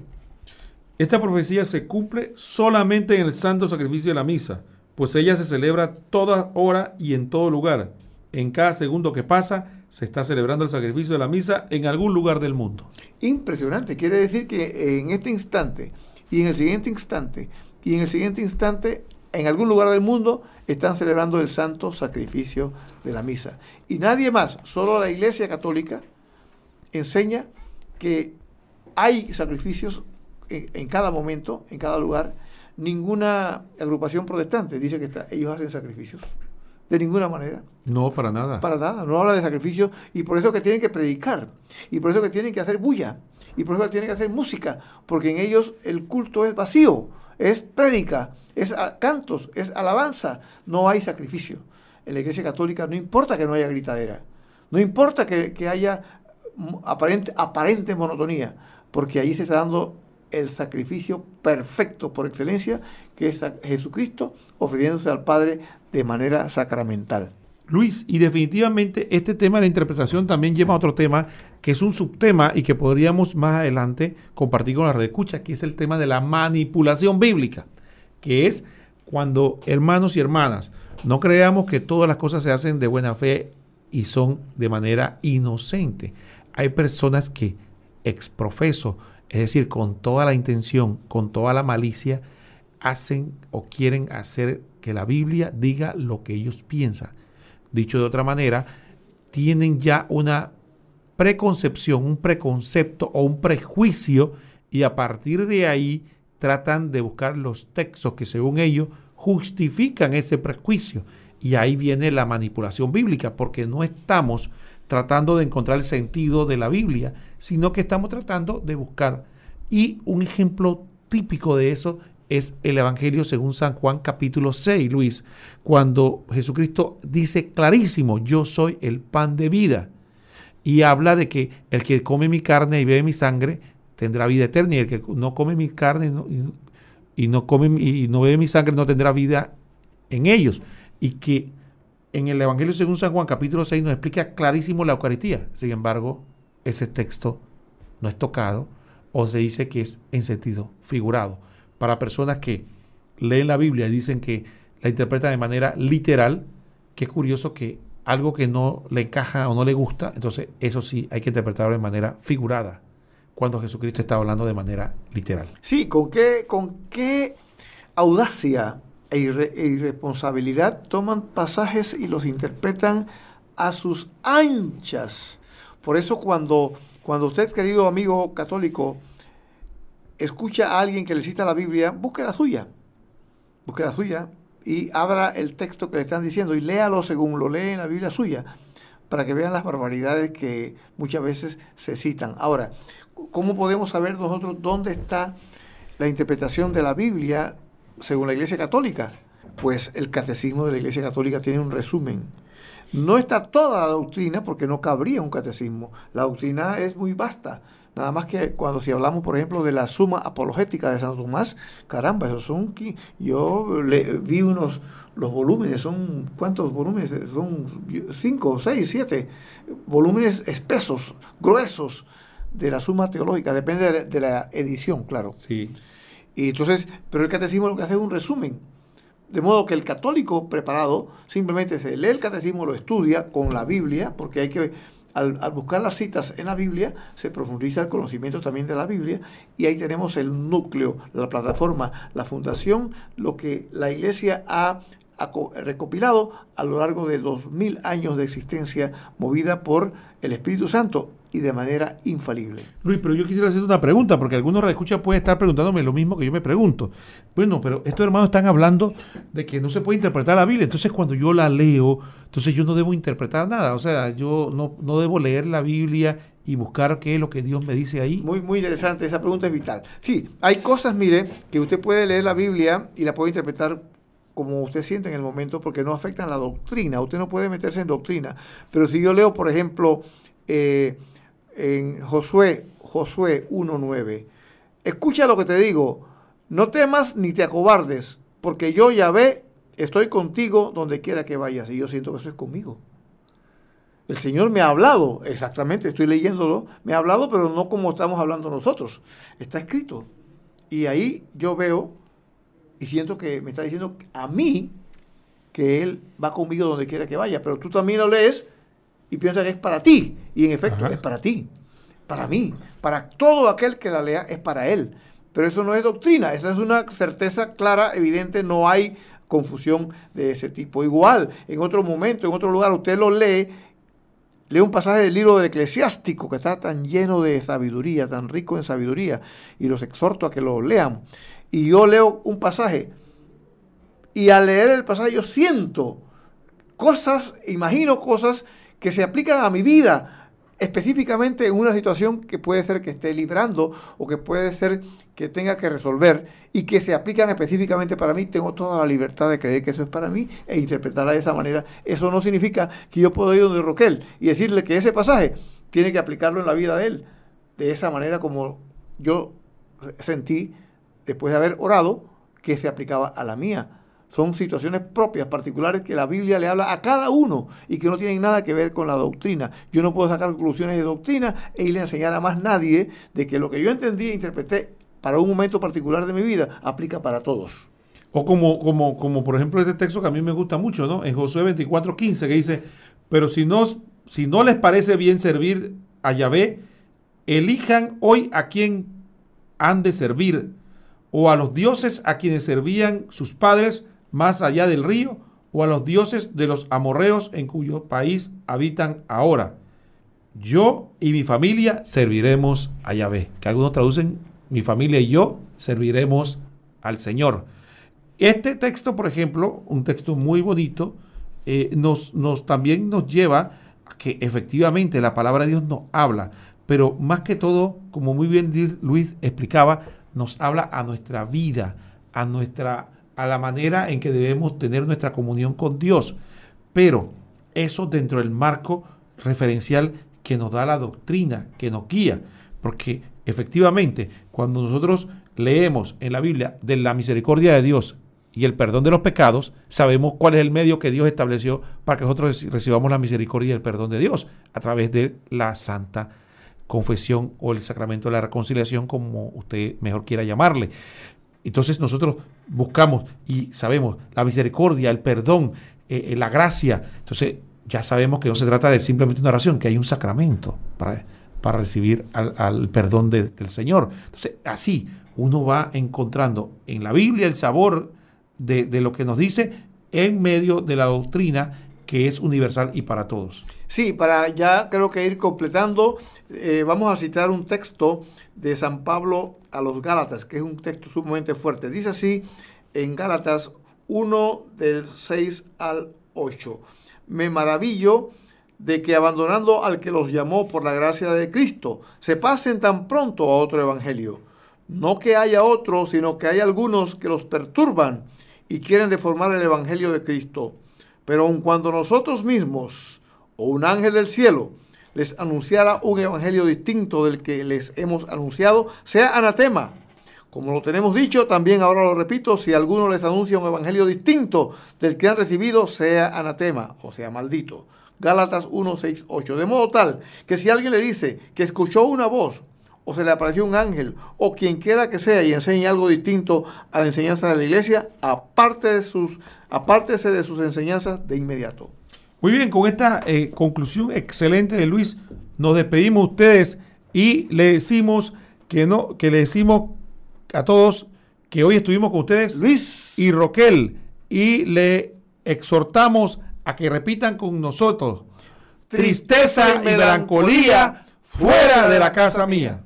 Esta profecía se cumple solamente en el santo sacrificio de la misa, pues ella se celebra toda hora y en todo lugar. En cada segundo que pasa, se está celebrando el sacrificio de la misa en algún lugar del mundo. Impresionante. Quiere decir que en este instante y en el siguiente instante y en el siguiente instante, en algún lugar del mundo, están celebrando el santo sacrificio de la misa. Y nadie más, solo la Iglesia Católica, enseña que hay sacrificios en, cada momento, en cada lugar. Ninguna agrupación protestante dice que ellos hacen sacrificios. De ninguna manera. No, para nada. Para nada. No habla de sacrificios. Y por eso que tienen que predicar. Y por eso que tienen que hacer bulla. Y por eso que tienen que hacer música. Porque en ellos el culto es vacío. Es prédica. Es cantos. Es alabanza. No hay sacrificio. En la iglesia católica no importa que no haya gritadera. No importa que, que haya aparente, aparente monotonía. Porque ahí se está dando el sacrificio perfecto por excelencia, que es Jesucristo ofreciéndose al Padre de manera sacramental. Luis, y definitivamente este tema de la interpretación también lleva a otro tema que es un subtema y que podríamos más adelante compartir con la red escucha, que es el tema de la manipulación bíblica, que es cuando hermanos y hermanas no creamos que todas las cosas se hacen de buena fe y son de manera inocente. Hay personas que exprofeso es decir, con toda la intención, con toda la malicia, hacen o quieren hacer que la Biblia diga lo que ellos piensan. Dicho de otra manera, tienen ya una preconcepción, un preconcepto o un prejuicio y a partir de ahí tratan de buscar los textos que según ellos justifican ese prejuicio. Y ahí viene la manipulación bíblica, porque no estamos tratando de encontrar el sentido de la Biblia, sino que estamos tratando de buscar. Y un ejemplo típico de eso es el Evangelio según San Juan capítulo 6, Luis, cuando Jesucristo dice clarísimo, yo soy el pan de vida. Y habla de que el que come mi carne y bebe mi sangre tendrá vida eterna y el que no come mi carne y no, come y no bebe mi sangre no tendrá vida en ellos. Y que en el Evangelio según San Juan capítulo 6 nos explica clarísimo la Eucaristía. Sin embargo, ese texto no es tocado o se dice que es en sentido figurado. Para personas que leen la Biblia y dicen que la interpretan de manera literal, qué curioso que algo que no le encaja o no le gusta, entonces eso sí hay que interpretarlo de manera figurada, cuando Jesucristo está hablando de manera literal. Sí, con qué, con qué audacia e, e irresponsabilidad toman pasajes y los interpretan a sus anchas. Por eso cuando, cuando usted, querido amigo católico, escucha a alguien que le cita la Biblia, busque la suya. Busque la suya y abra el texto que le están diciendo y léalo según lo lee en la Biblia suya, para que vean las barbaridades que muchas veces se citan. Ahora, ¿cómo podemos saber nosotros dónde está la interpretación de la Biblia según la Iglesia Católica? Pues el catecismo de la Iglesia Católica tiene un resumen. No está toda la doctrina porque no cabría un catecismo. La doctrina es muy vasta. Nada más que cuando si hablamos, por ejemplo, de la suma apologética de Santo Tomás, caramba, esos son... Yo le, vi unos, los volúmenes, son... ¿Cuántos volúmenes? Son cinco, seis, siete volúmenes espesos, gruesos de la suma teológica. Depende de, de la edición, claro. Sí. Y entonces, pero el catecismo lo que hace es un resumen. De modo que el católico preparado simplemente se lee el catecismo, lo estudia con la Biblia, porque hay que, al, buscar las citas en la Biblia, se profundiza el conocimiento también de la Biblia, y ahí tenemos el núcleo, la plataforma, la fundación, lo que la Iglesia ha recopilado a lo largo de dos mil años de existencia movida por el Espíritu Santo y de manera infalible. Luis, pero yo quisiera hacer una pregunta, porque algunos escucha pueden estar preguntándome lo mismo que yo me pregunto. Bueno, pero estos hermanos están hablando de que no se puede interpretar la Biblia. Entonces, cuando yo la leo, entonces yo no debo interpretar nada. O sea, yo no, no debo leer la Biblia y buscar qué es lo que Dios me dice ahí. Muy, muy interesante, esa pregunta es vital. Sí, hay cosas, mire, que usted puede leer la Biblia y la puede interpretar como usted siente en el momento porque no afectan la doctrina. Usted no puede meterse en doctrina. Pero si yo leo, por ejemplo, eh, en Josué, Josué 1.9, escucha lo que te digo, no temas ni te acobardes, porque yo ya ve, estoy contigo donde quiera que vayas. Y yo siento que eso es conmigo. El Señor me ha hablado, exactamente, estoy leyéndolo, me ha hablado, pero no como estamos hablando nosotros. Está escrito. Y ahí yo veo y siento que me está diciendo a mí que Él va conmigo donde quiera que vaya, pero tú también lo lees y piensas que es para ti. Y en efecto, es para ti, para mí, para todo aquel que la lea, es para Él. Pero eso no es doctrina, esa es una certeza clara, evidente, no hay confusión de ese tipo. Igual, en otro momento, en otro lugar, usted lo lee Lee un pasaje del libro del eclesiástico que está tan lleno de sabiduría, tan rico en sabiduría, y los exhorto a que lo lean. Y yo leo un pasaje, y al leer el pasaje yo siento cosas, imagino cosas que se aplican a mi vida, específicamente en una situación que puede ser que esté librando o que puede ser que tenga que resolver y que se aplican específicamente para mí, tengo toda la libertad de creer que eso es para mí e interpretarla de esa manera. Eso no significa que yo puedo ir donde Roquel y decirle que ese pasaje tiene que aplicarlo en la vida de él, de esa manera como yo sentí después de haber orado que se aplicaba a la mía son situaciones propias, particulares, que la Biblia le habla a cada uno y que no tienen nada que ver con la doctrina. Yo no puedo sacar conclusiones de doctrina e irle a enseñar a más nadie de que lo que yo entendí e interpreté para un momento particular de mi vida aplica para todos. O como, como, como por ejemplo este texto que a mí me gusta mucho, ¿no? En Josué 24, 15, que dice, pero si no, si no les parece bien servir a Yahvé, elijan hoy a quien han de servir, o a los dioses a quienes servían sus padres, más allá del río, o a los dioses de los amorreos en cuyo país habitan ahora. Yo y mi familia serviremos a Yahvé. Que algunos traducen, mi familia y yo serviremos al Señor. Este texto, por ejemplo, un texto muy bonito, eh, nos, nos, también nos lleva a que efectivamente la palabra de Dios nos habla, pero más que todo, como muy bien Luis explicaba, nos habla a nuestra vida, a nuestra a la manera en que debemos tener nuestra comunión con Dios, pero eso dentro del marco referencial que nos da la doctrina, que nos guía, porque efectivamente cuando nosotros leemos en la Biblia de la misericordia de Dios y el perdón de los pecados, sabemos cuál es el medio que Dios estableció para que nosotros recibamos la misericordia y el perdón de Dios a través de la santa confesión o el sacramento de la reconciliación, como usted mejor quiera llamarle. Entonces nosotros buscamos y sabemos la misericordia, el perdón, eh, eh, la gracia. Entonces ya sabemos que no se trata de simplemente una oración, que hay un sacramento para, para recibir al, perdón del Señor. Entonces así uno va encontrando en la Biblia el sabor de, de lo que nos dice en medio de la doctrina que es universal y para todos. Sí, para ya creo que ir completando, eh, vamos a citar un texto de San Pablo a los Gálatas, que es un texto sumamente fuerte. Dice así en Gálatas 1 del 6 al 8. Me maravillo de que abandonando al que los llamó por la gracia de Cristo, se pasen tan pronto a otro evangelio. No que haya otro, sino que hay algunos que los perturban y quieren deformar el evangelio de Cristo. Pero aun cuando nosotros mismos o un ángel del cielo les anunciara un evangelio distinto del que les hemos anunciado, sea anatema. Como lo tenemos dicho, también ahora lo repito, si alguno les anuncia un evangelio distinto del que han recibido, sea anatema, o sea maldito. Gálatas 1, 6, 8. De modo tal que si alguien le dice que escuchó una voz, o se le apareció un ángel, o quien quiera que sea, y enseñe algo distinto a la enseñanza de la iglesia, aparte de sus, apártese de sus enseñanzas de inmediato. Muy bien, con esta eh, conclusión excelente de Luis, nos despedimos ustedes y le decimos que no, que le decimos a todos que hoy estuvimos con ustedes Luis y Roquel y le exhortamos a que repitan con nosotros tristeza y melancolía fuera de la casa mía.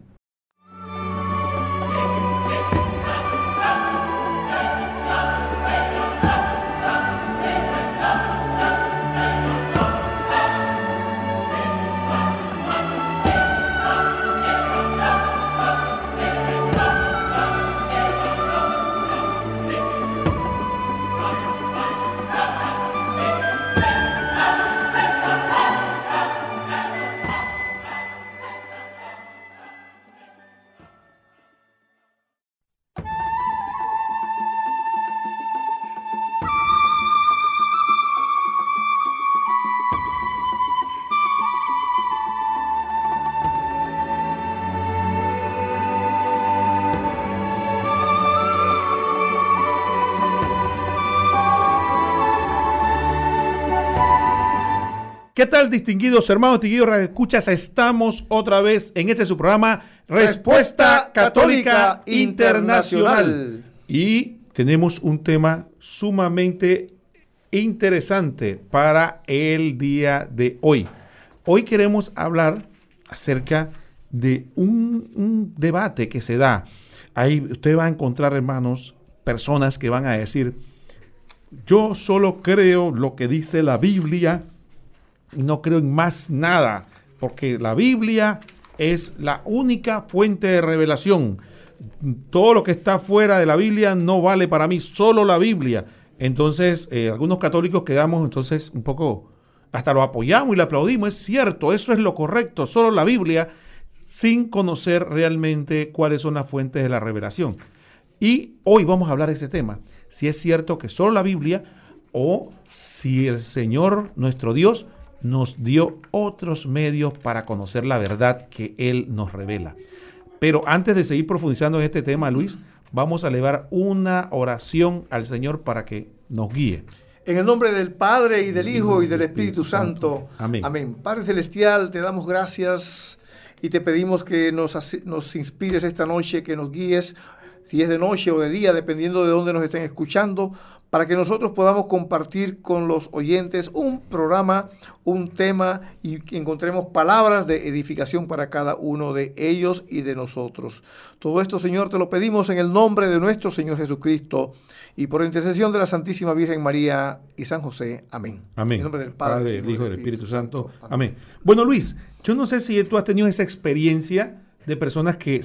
Distinguidos hermanos, distinguidos escuchas? Estamos otra vez en este su programa Respuesta, Católica, Internacional. Y tenemos un tema sumamente interesante para el día de hoy. Hoy queremos hablar acerca de un, un debate que se da. Ahí usted va a encontrar, hermanos, personas que van a decir, yo solo creo lo que dice la Biblia no creo en más nada, porque la Biblia es la única fuente de revelación. Todo lo que está fuera de la Biblia no vale para mí, solo la Biblia. Entonces, eh, algunos católicos quedamos entonces un poco, hasta lo apoyamos y le aplaudimos, es cierto, eso es lo correcto, solo la Biblia, sin conocer realmente cuáles son las fuentes de la revelación. Y hoy vamos a hablar de ese tema, si es cierto que solo la Biblia o si el Señor, nuestro Dios, nos dio otros medios para conocer la verdad que Él nos revela. Pero antes de seguir profundizando en este tema, Luis, vamos a elevar una oración al Señor para que nos guíe. En el nombre del Padre y del Hijo y del Espíritu Santo. Amén. Amén. Padre Celestial, te damos gracias y te pedimos que nos, nos inspires esta noche, que nos guíes, si es de noche o de día, dependiendo de dónde nos estén escuchando, para que nosotros podamos compartir con los oyentes un programa, un tema y que encontremos palabras de edificación para cada uno de ellos y de nosotros. Todo esto, Señor, te lo pedimos en el nombre de nuestro Señor Jesucristo y por intercesión de la Santísima Virgen María y San José. Amén. Amén. En nombre del Padre, del Hijo y del Espíritu, Santo. Amén. Bueno, Luis, yo no sé si tú has tenido esa experiencia de personas que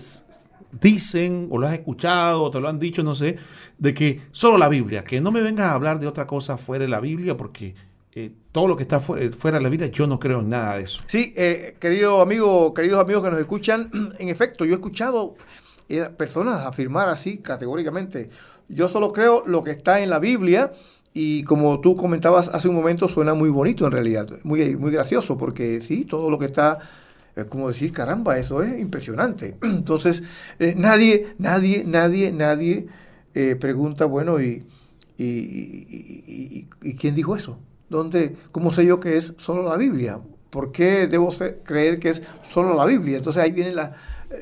dicen o lo has escuchado o te lo han dicho, no sé, de que solo la Biblia, que no me vengas a hablar de otra cosa fuera de la Biblia porque eh, todo lo que está eh, fuera de la Biblia, yo no creo en nada de eso. Sí, eh, querido amigo, queridos amigos que nos escuchan, en efecto, yo he escuchado personas afirmar así categóricamente, yo solo creo lo que está en la Biblia y como tú comentabas hace un momento, suena muy bonito en realidad, muy, muy gracioso, porque sí, todo lo que está es como decir, caramba, eso es impresionante. Entonces, eh, nadie, nadie, nadie, nadie eh, pregunta, bueno, y, y, quién dijo eso? ¿Dónde, ¿Cómo sé yo que es solo la Biblia? ¿Por qué debo creer que es solo la Biblia? Entonces ahí viene la...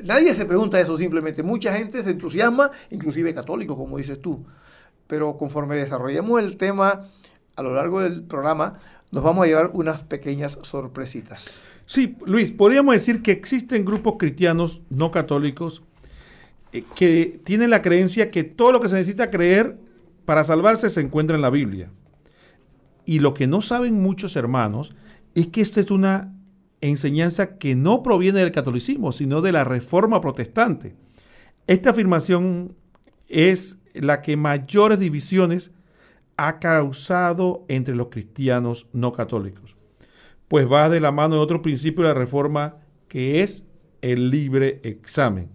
Nadie se pregunta eso simplemente. Mucha gente se entusiasma, inclusive católicos, como dices tú. Pero conforme desarrollemos el tema a lo largo del programa, nos vamos a llevar unas pequeñas sorpresitas. Sí, Luis, podríamos decir que existen grupos cristianos no católicos eh, que tienen la creencia que todo lo que se necesita creer para salvarse se encuentra en la Biblia. Y lo que no saben muchos hermanos es que esta es una enseñanza que no proviene del catolicismo, sino de la reforma protestante. Esta afirmación es la que mayores divisiones ha causado entre los cristianos no católicos pues va de la mano de otro principio de la reforma que es el libre examen.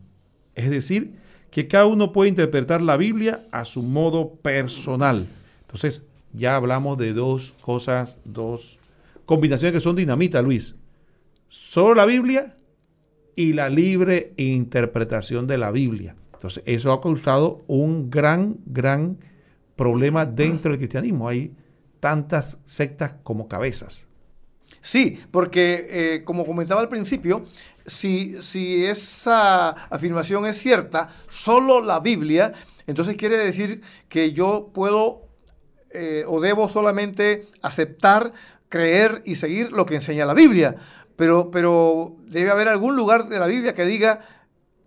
Es decir, que cada uno puede interpretar la Biblia a su modo personal. Entonces, ya hablamos de dos cosas, dos combinaciones que son dinamita, Luis. Solo la Biblia y la libre interpretación de la Biblia. Entonces, eso ha causado un gran, gran problema dentro del cristianismo. Hay tantas sectas como cabezas. Sí, porque eh, como comentaba al principio, si, si esa afirmación es cierta, solo la Biblia, entonces quiere decir que yo puedo eh, o debo solamente aceptar, creer y seguir lo que enseña la Biblia. Pero, pero debe haber algún lugar de la Biblia que diga,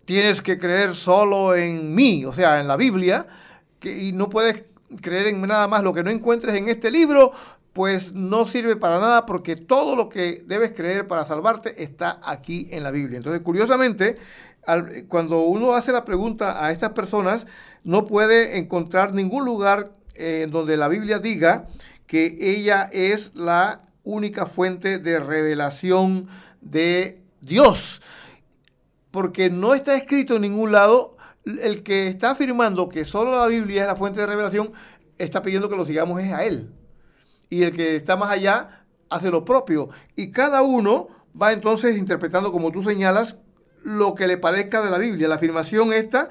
tienes que creer solo en mí, o sea, en la Biblia, y no puedes creer en nada más lo que no encuentres en este libro, pues no sirve para nada porque todo lo que debes creer para salvarte está aquí en la Biblia. Entonces, curiosamente, cuando uno hace la pregunta a estas personas, no puede encontrar ningún lugar en eh, donde la Biblia diga que ella es la única fuente de revelación de Dios. Porque no está escrito en ningún lado, el que está afirmando que solo la Biblia es la fuente de revelación, está pidiendo que lo sigamos es a él y el que está más allá hace lo propio. Y cada uno va entonces interpretando, como tú señalas, lo que le parezca de la Biblia. La afirmación esta,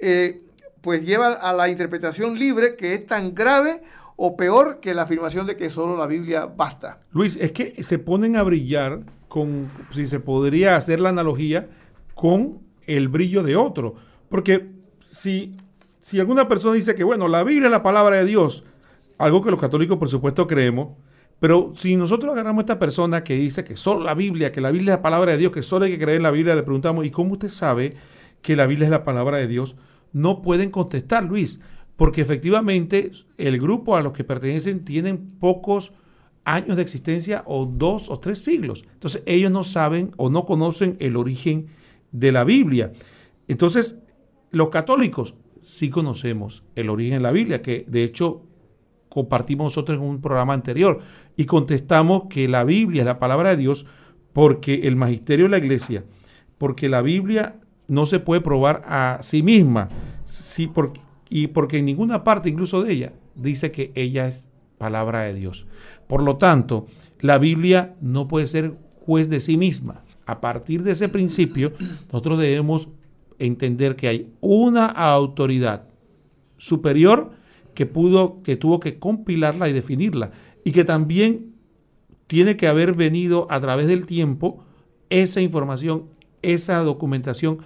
eh, pues lleva a la interpretación libre que es tan grave o peor que la afirmación de que solo la Biblia basta. Luis, es que se ponen a brillar con, si se podría hacer la analogía, con el brillo de otro. Porque si, si alguna persona dice que, bueno, la Biblia es la palabra de Dios, algo que los católicos por supuesto creemos, pero si nosotros agarramos a esta persona que dice que solo la Biblia, que la Biblia es la palabra de Dios, que solo hay que creer en la Biblia, le preguntamos, ¿y cómo usted sabe que la Biblia es la palabra de Dios? No pueden contestar, Luis, porque efectivamente el grupo a los que pertenecen tienen pocos años de existencia o dos o tres siglos. Entonces ellos no saben o no conocen el origen de la Biblia. Entonces los católicos sí conocemos el origen de la Biblia, que de hecho compartimos nosotros en un programa anterior y contestamos que la Biblia es la palabra de Dios porque el magisterio de la iglesia, porque la Biblia no se puede probar a sí misma, sí, porque, y porque en ninguna parte, incluso de ella, dice que ella es palabra de Dios. Por lo tanto, la Biblia no puede ser juez de sí misma. A partir de ese principio, nosotros debemos entender que hay una autoridad superior que pudo, que tuvo que compilarla y definirla, y que también tiene que haber venido a través del tiempo esa información, esa documentación,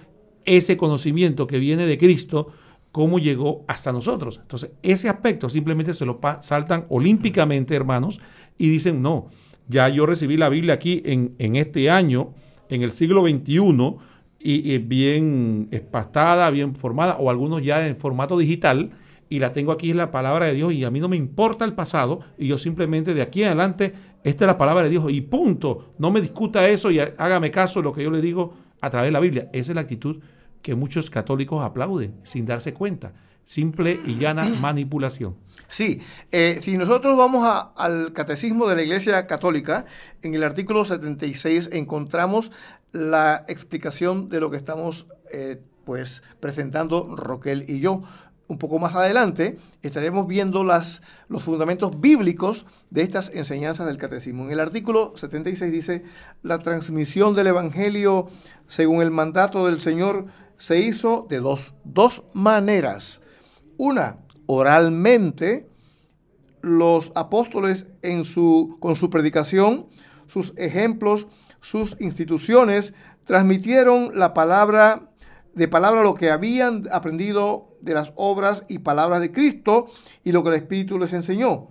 ese conocimiento que viene de Cristo, cómo llegó hasta nosotros. Entonces, ese aspecto simplemente se lo saltan olímpicamente, hermanos, y dicen, no, ya yo recibí la Biblia aquí en, en este año, en el siglo XXI, y, y, bien espastada, bien formada, o algunos ya en formato digital, y la tengo aquí en la palabra de Dios y a mí no me importa el pasado y yo simplemente de aquí en adelante, esta es la palabra de Dios y punto. No me discuta eso y hágame caso de lo que yo le digo a través de la Biblia. Esa es la actitud que muchos católicos aplauden sin darse cuenta. Simple y llana manipulación. Sí, eh, si nosotros vamos a, al catecismo de la Iglesia Católica, en el artículo 76 encontramos la explicación de lo que estamos eh, pues presentando Roquel y yo un poco más adelante, estaremos viendo las, los fundamentos bíblicos de estas enseñanzas del catecismo. En el artículo 76 dice, la transmisión del Evangelio según el mandato del Señor se hizo de dos, dos maneras. Una, oralmente, los apóstoles en su, con su predicación, sus ejemplos, sus instituciones, transmitieron la palabra de palabra lo que habían aprendido de las obras y palabras de Cristo y lo que el Espíritu les enseñó.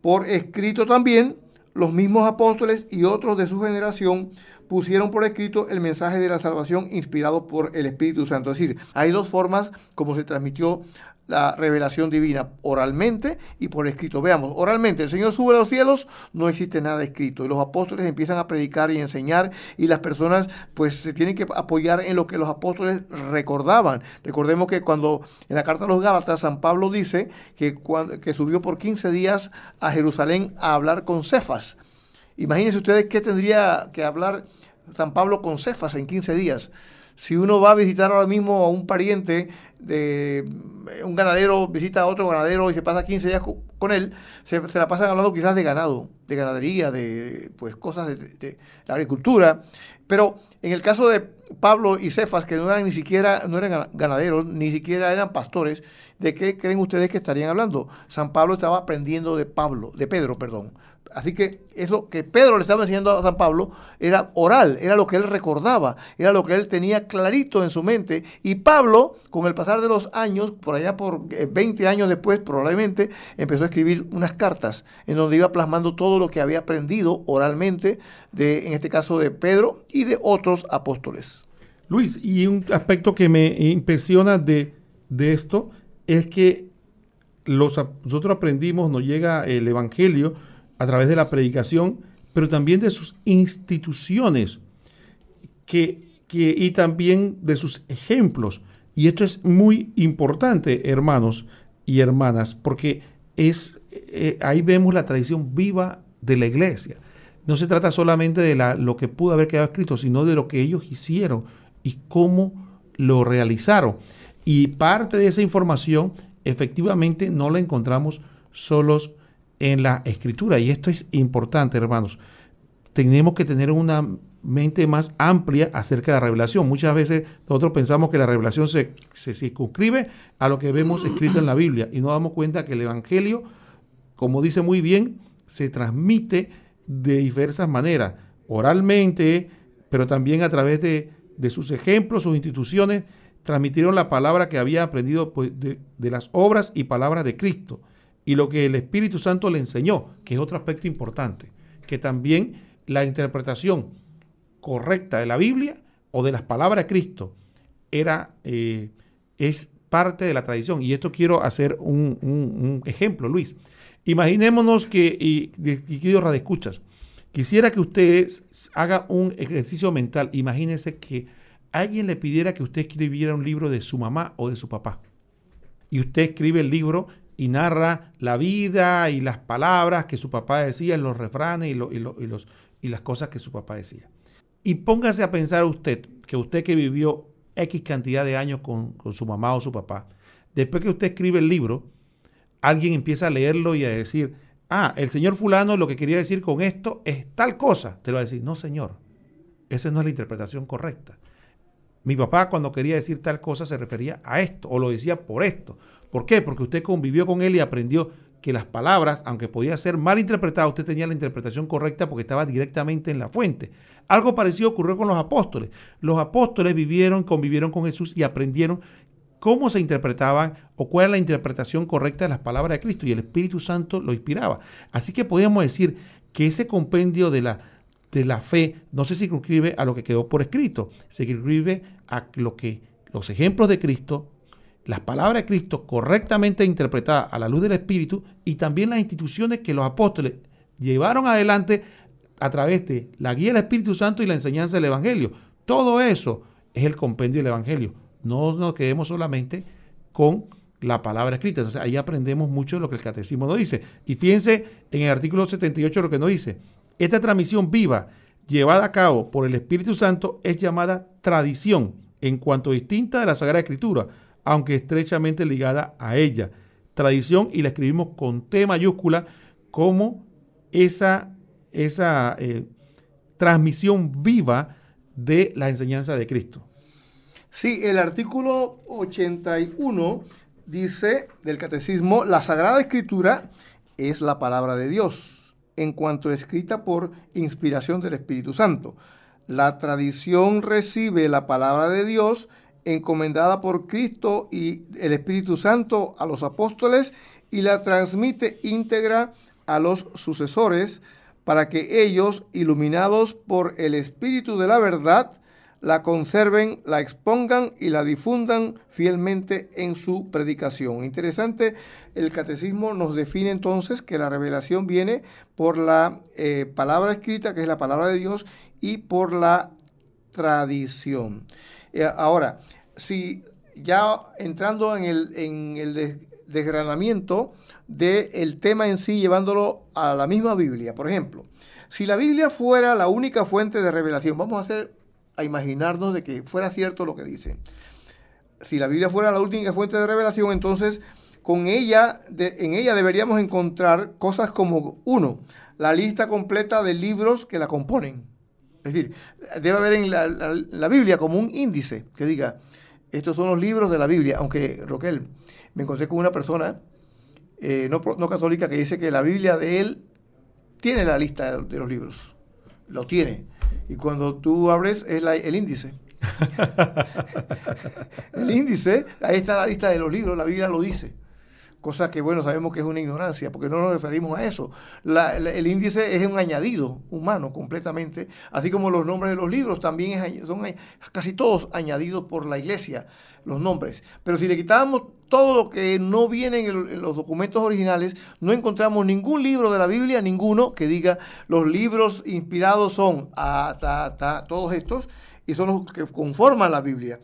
Por escrito también, los mismos apóstoles y otros de su generación pusieron por escrito el mensaje de la salvación inspirado por el Espíritu Santo. Es decir, hay dos formas como se transmitió la revelación divina oralmente y por escrito. Veamos, oralmente el Señor sube a los cielos, no existe nada escrito. Y los apóstoles empiezan a predicar y enseñar y las personas pues se tienen que apoyar en lo que los apóstoles recordaban. Recordemos que cuando en la carta a los Gálatas San Pablo dice que, cuando, que subió por 15 días a Jerusalén a hablar con Cefas. Imagínense ustedes qué tendría que hablar San Pablo con Cefas en 15 días. Si uno va a visitar ahora mismo a un pariente de un ganadero, visita a otro ganadero y se pasa 15 días con él, se, la pasan hablando quizás de ganado, de ganadería, de pues cosas de, la agricultura. Pero en el caso de Pablo y Cefas, que no eran ni siquiera, no eran ganaderos, ni siquiera eran pastores, ¿de qué creen ustedes que estarían hablando? San Pablo estaba aprendiendo de Pablo, de Pedro, perdón. Así que eso que Pedro le estaba enseñando a San Pablo era oral, era lo que él recordaba, era lo que él tenía clarito en su mente. Y Pablo, con el pasar de los años, por allá por 20 eh, años después probablemente, empezó a escribir unas cartas en donde iba plasmando todo lo que había aprendido oralmente, de, en este caso de Pedro y de otros apóstoles. Luis, y un aspecto que me impresiona de, de esto es que los, nosotros aprendimos, nos llega el Evangelio, a través de la predicación, pero también de sus instituciones que, y también de sus ejemplos. Y esto es muy importante, hermanos y hermanas, porque es, eh, ahí vemos la tradición viva de la iglesia. No se trata solamente de lo que pudo haber quedado escrito, sino de lo que ellos hicieron y cómo lo realizaron. Y parte de esa información efectivamente no la encontramos solos en la escritura. Y esto es importante, hermanos. Tenemos que tener una mente más amplia acerca de la revelación. Muchas veces nosotros pensamos que la revelación se, se circunscribe a lo que vemos escrito en la Biblia y nos damos cuenta que el Evangelio como dice muy bien, se transmite de diversas maneras, oralmente, pero también a través de, sus ejemplos, sus instituciones, transmitieron la palabra que había aprendido pues, de, de, las obras y palabras de Cristo y lo que el Espíritu Santo le enseñó, que es otro aspecto importante, que también la interpretación correcta de la Biblia o de las palabras de Cristo era, eh, es parte de la tradición. Y esto quiero hacer un, ejemplo, Luis. Imaginémonos que, y, y querido escuchas, quisiera que usted haga un ejercicio mental. Imagínese que alguien le pidiera que usted escribiera un libro de su mamá o de su papá. Y usted escribe el libro y narra la vida y las palabras que su papá decía, los refranes y, y, los, y las cosas que su papá decía. Y póngase a pensar usted, que usted que vivió X cantidad de años con, su mamá o su papá, después que usted escribe el libro, alguien empieza a leerlo y a decir, ah, el señor fulano lo que quería decir con esto es tal cosa. Te lo va a decir, no señor, esa no es la interpretación correcta. Mi papá cuando quería decir tal cosa se refería a esto o lo decía por esto. ¿Por qué? Porque usted convivió con él y aprendió que las palabras, aunque podía ser mal interpretadas, usted tenía la interpretación correcta porque estaba directamente en la fuente. Algo parecido ocurrió con los apóstoles. Los apóstoles vivieron, convivieron con Jesús y aprendieron cómo se interpretaban o cuál era la interpretación correcta de las palabras de Cristo y el Espíritu Santo lo inspiraba. Así que podríamos decir que ese compendio de la, de la fe no se circunscribe a lo que quedó por escrito, se circunscribe a lo que los ejemplos de Cristo las palabras de Cristo correctamente interpretadas a la luz del Espíritu y también las instituciones que los apóstoles llevaron adelante a través de la guía del Espíritu Santo y la enseñanza del Evangelio. Todo eso es el compendio del Evangelio. No nos quedemos solamente con la palabra escrita. Entonces ahí aprendemos mucho de lo que el catecismo nos dice. Y fíjense en el artículo 78 lo que nos dice. Esta transmisión viva llevada a cabo por el Espíritu Santo es llamada tradición en cuanto distinta de la Sagrada Escritura aunque estrechamente ligada a ella. Tradición, y la escribimos con T mayúscula, como esa, esa eh, transmisión viva de la enseñanza de Cristo. Sí, el artículo 81 dice del catecismo, la Sagrada Escritura es la palabra de Dios, en cuanto escrita por inspiración del Espíritu Santo. La tradición recibe la palabra de Dios encomendada por Cristo y el Espíritu Santo a los apóstoles y la transmite íntegra a los sucesores para que ellos, iluminados por el Espíritu de la verdad, la conserven, la expongan y la difundan fielmente en su predicación. Interesante, el catecismo nos define entonces que la revelación viene por la eh, palabra escrita, que es la palabra de Dios, y por la tradición. Eh, ahora, si ya entrando en el, en el desgranamiento del tema en sí, llevándolo a la misma Biblia, por ejemplo, si la Biblia fuera la única fuente de revelación, vamos a hacer a imaginarnos de que fuera cierto lo que dice. Si la Biblia fuera la única fuente de revelación, entonces con ella, en ella deberíamos encontrar cosas como, uno, la lista completa de libros que la componen. Es decir, debe haber en la, Biblia como un índice que diga, estos son los libros de la Biblia, aunque Roquel, me encontré con una persona eh, no, católica que dice que la Biblia de él tiene la lista de, los libros, lo tiene. Y cuando tú abres es el índice. el índice, ahí está la lista de los libros, la Biblia lo dice cosa que bueno, sabemos que es una ignorancia, porque no nos referimos a eso. el índice es un añadido humano completamente, así como los nombres de los libros también son casi todos añadidos por la iglesia, los nombres. Pero si le quitamos todo lo que no viene en, los documentos originales, no encontramos ningún libro de la Biblia, ninguno, que diga los libros inspirados son a todos estos, y son los que conforman la Biblia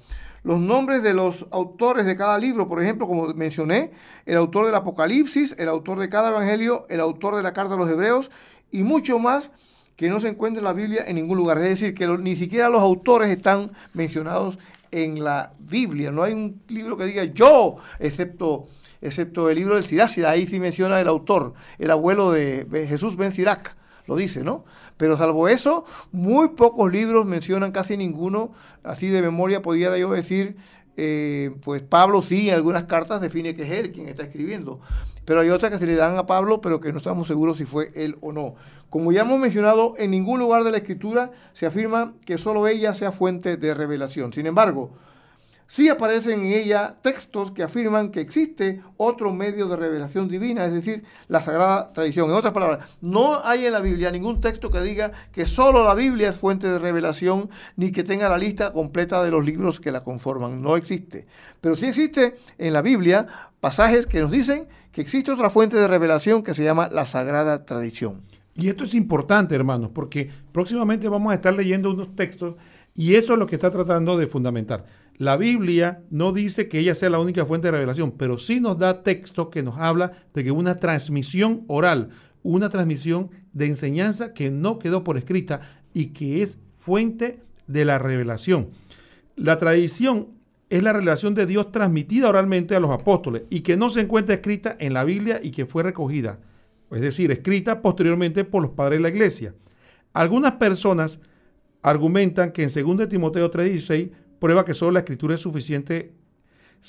los nombres de los autores de cada libro, por ejemplo, como mencioné, el autor del Apocalipsis, el autor de cada evangelio, el autor de la carta a los hebreos y mucho más que no se encuentra en la Biblia en ningún lugar. Es decir, que ni siquiera los autores están mencionados en la Biblia. No hay un libro que diga yo, excepto, excepto el libro del Sirac. Ahí sí menciona el autor, el abuelo de Jesús Ben Sirac, lo dice, ¿no? Pero salvo eso, muy pocos libros mencionan, casi ninguno, así de memoria podría yo decir, eh, pues Pablo sí en algunas cartas define que es él quien está escribiendo, pero hay otras que se le dan a Pablo, pero que no estamos seguros si fue él o no. Como ya hemos mencionado, en ningún lugar de la escritura se afirma que solo ella sea fuente de revelación. Sin embargo, sí aparecen en ella textos que afirman que existe otro medio de revelación divina, es decir, la sagrada tradición. En otras palabras, no hay en la Biblia ningún texto que diga que solo la Biblia es fuente de revelación, ni que tenga la lista completa de los libros que la conforman. No existe. Pero sí existe en la Biblia pasajes que nos dicen que existe otra fuente de revelación que se llama la sagrada tradición. Y esto es importante, hermanos, porque próximamente vamos a estar leyendo unos textos y eso es lo que está tratando de fundamentar. La Biblia no dice que ella sea la única fuente de revelación, pero sí nos da texto que nos habla de que una transmisión oral, una transmisión de enseñanza que no quedó por escrita y que es fuente de la revelación. La tradición es la revelación de Dios transmitida oralmente a los apóstoles y que no se encuentra escrita en la Biblia y que fue recogida, es decir, escrita posteriormente por los padres de la iglesia. Algunas personas argumentan que en 2 Timoteo 3:16 prueba que solo la escritura es suficiente.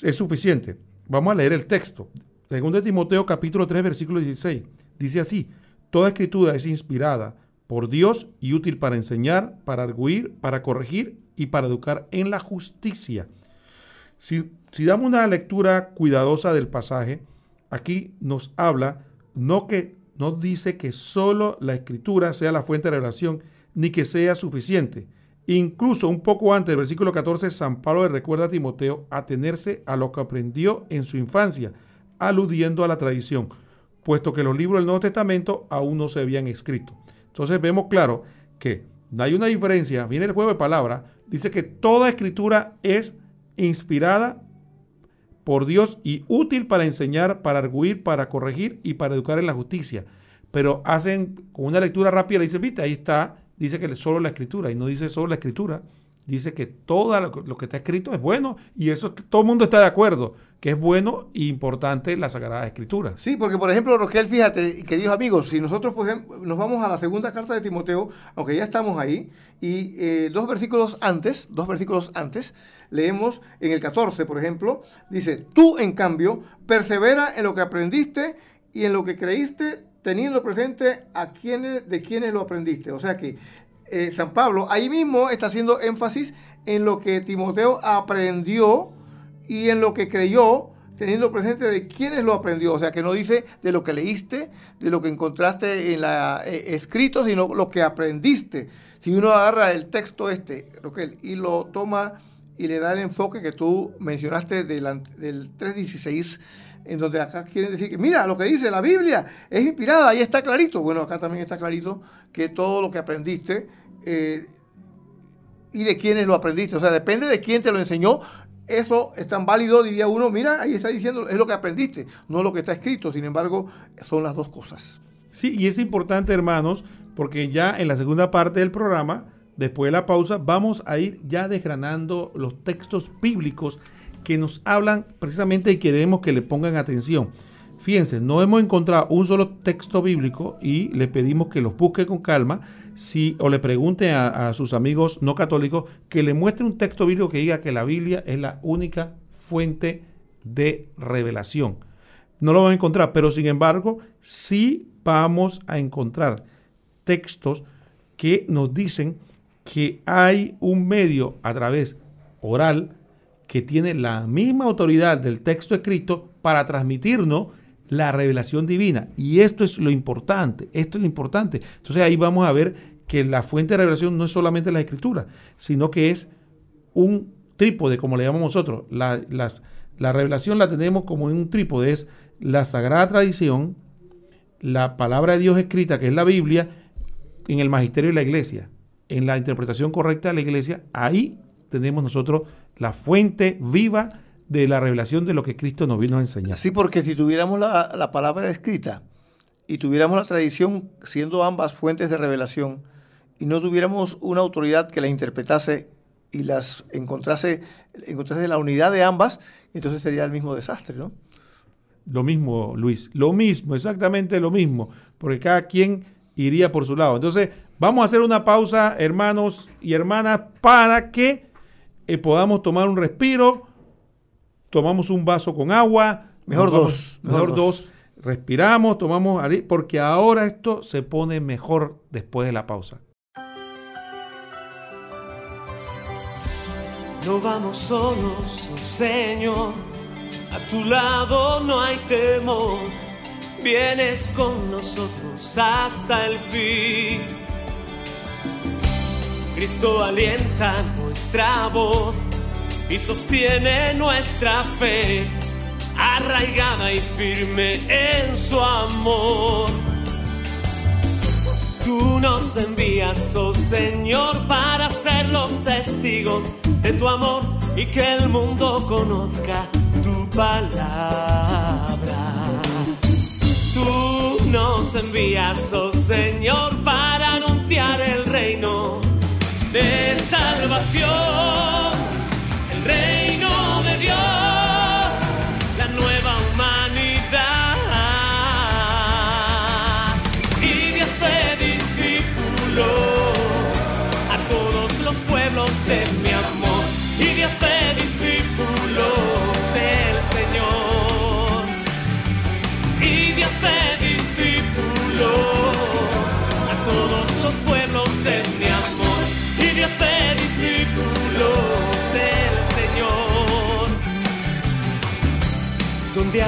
Es suficiente. Vamos a leer el texto. 2 Timoteo capítulo 3 versículo 16. Dice así, toda escritura es inspirada por Dios y útil para enseñar, para arguir, para corregir y para educar en la justicia. Si, si damos una lectura cuidadosa del pasaje, aquí nos habla, no que no dice que solo la escritura sea la fuente de revelación, ni que sea suficiente, Incluso un poco antes del versículo 14, San Pablo le recuerda a Timoteo atenerse a lo que aprendió en su infancia, aludiendo a la tradición, puesto que los libros del Nuevo Testamento aún no se habían escrito. Entonces vemos claro que hay una diferencia, viene el juego de palabras, dice que toda escritura es inspirada por Dios y útil para enseñar, para arguir, para corregir y para educar en la justicia. Pero hacen con una lectura rápida, le dicen, viste, ahí está dice que solo la escritura y no dice solo la escritura, dice que todo lo, que está escrito es bueno y eso todo el mundo está de acuerdo, que es bueno e importante la Sagrada Escritura. Sí, porque por ejemplo, Roquel, fíjate, queridos amigos, si nosotros nos vamos a la segunda carta de Timoteo, aunque ya estamos ahí, y eh, dos versículos antes, dos versículos antes, leemos en el 14, por ejemplo, dice, tú en cambio, persevera en lo que aprendiste y en lo que creíste teniendo presente a quienes, de quienes lo aprendiste. O sea que eh, San Pablo ahí mismo está haciendo énfasis en lo que Timoteo aprendió y en lo que creyó, teniendo presente de quienes lo aprendió. O sea que no dice de lo que leíste, de lo que encontraste en la eh, escrito, sino lo que aprendiste. Si uno agarra el texto este, y lo toma y le da el enfoque que tú mencionaste del, del 316, en donde acá quieren decir que, mira, lo que dice la Biblia es inspirada, ahí está clarito. Bueno, acá también está clarito que todo lo que aprendiste eh, y de quiénes lo aprendiste, o sea, depende de quién te lo enseñó. Eso es tan válido, diría uno, mira, ahí está diciendo, es lo que aprendiste, no lo que está escrito. Sin embargo, son las dos cosas. Sí, y es importante, hermanos, porque ya en la segunda parte del programa, después de la pausa, vamos a ir ya desgranando los textos bíblicos que nos hablan precisamente y queremos que le pongan atención. Fíjense, no hemos encontrado un solo texto bíblico y le pedimos que los busque con calma si, o le pregunte a, sus amigos no católicos que le muestre un texto bíblico que diga que la Biblia es la única fuente de revelación. No lo vamos a encontrar, pero sin embargo sí vamos a encontrar textos que nos dicen que hay un medio a través oral que tiene la misma autoridad del texto escrito para transmitirnos la revelación divina. Y esto es lo importante, esto es lo importante. Entonces ahí vamos a ver que la fuente de revelación no es solamente la escritura, sino que es un trípode, como le llamamos nosotros. La, la revelación la tenemos como en un trípode, es la sagrada tradición, la palabra de Dios escrita, que es la Biblia, en el magisterio de la iglesia, en la interpretación correcta de la iglesia, ahí tenemos nosotros la fuente viva de la revelación de lo que Cristo nos vino a enseñar. Sí, porque si tuviéramos la, palabra escrita y tuviéramos la tradición siendo ambas fuentes de revelación y no tuviéramos una autoridad que la interpretase y las encontrase, encontrase la unidad de ambas, entonces sería el mismo desastre, ¿no? Lo mismo, Luis, lo mismo, exactamente lo mismo, porque cada quien iría por su lado. Entonces, vamos a hacer una pausa, hermanos y hermanas, para que podamos tomar un respiro tomamos un vaso con agua. Mejor nos dos, Mejor, mejor dos. dos. Respiramos, tomamos, porque ahora esto se pone mejor después de la pausa. No vamos solos, oh Señor, a tu lado no hay temor, vienes con nosotros hasta el fin. Cristo alienta nuestra voz y sostiene nuestra fe, arraigada y firme en su amor. Tú nos envías, oh Señor, para ser los testigos de tu amor y que el mundo conozca tu palabra. Tú nos envías, oh Señor, para anunciar el reino de salvación, el reino de Dios,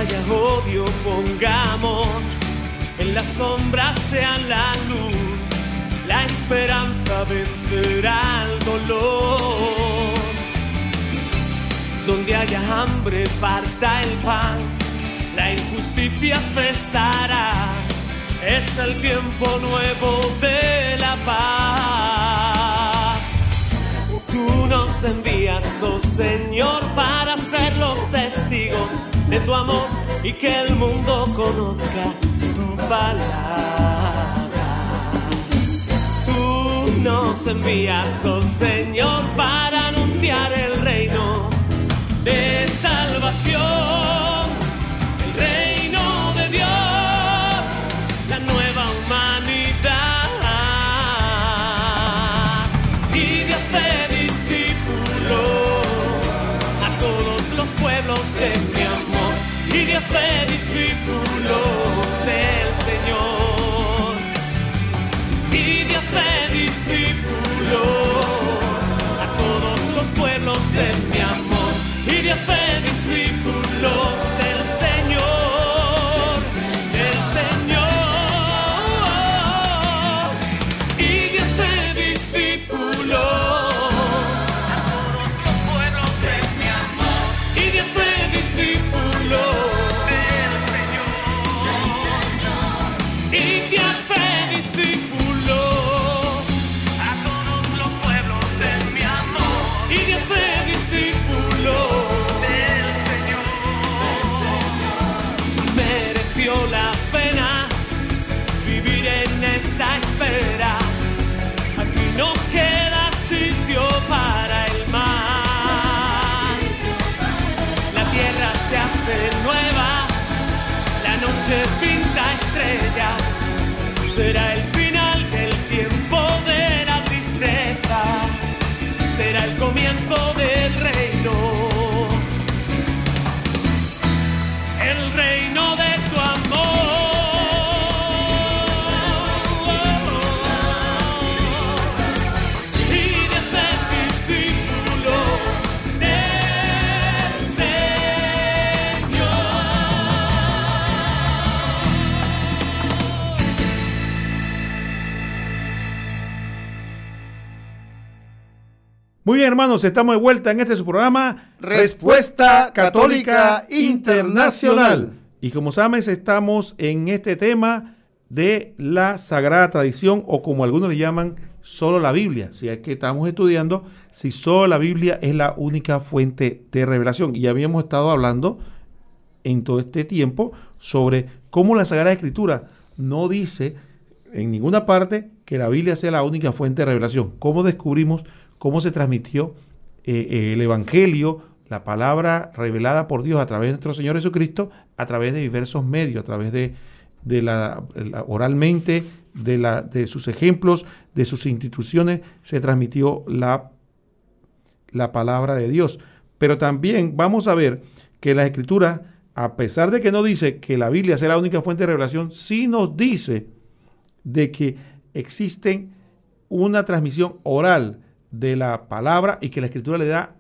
haya odio pongamos, en las sombras sea la luz, la esperanza vencerá el dolor. Donde haya hambre parta el pan, la injusticia cesará. Es el tiempo nuevo de la paz. Tú nos envías, oh Señor, para ser los testigos de tu amor y que el mundo conozca tu palabra. Tú nos envías, oh Señor, para anunciar el reino de salvación, y de Muy bien, hermanos, estamos de vuelta en este su programa Respuesta Católica Internacional. Y como sabes, estamos en este tema de la Sagrada Tradición, o como algunos le llaman, solo la Biblia. Si es que estamos estudiando si solo la Biblia es la única fuente de revelación. Y habíamos estado hablando en todo este tiempo sobre cómo la Sagrada Escritura no dice en ninguna parte que la Biblia sea la única fuente de revelación. ¿Cómo descubrimos cómo se transmitió eh, eh, el Evangelio, la palabra revelada por Dios a través de nuestro Señor Jesucristo, a través de diversos medios, a través de, la, oralmente, de, sus ejemplos, de sus instituciones, se transmitió la, la palabra de Dios. Pero también vamos a ver que la escritura, a pesar de que no dice que la Biblia sea la única fuente de revelación, sí nos dice de que existen una transmisión oral de la palabra y que la escritura le da,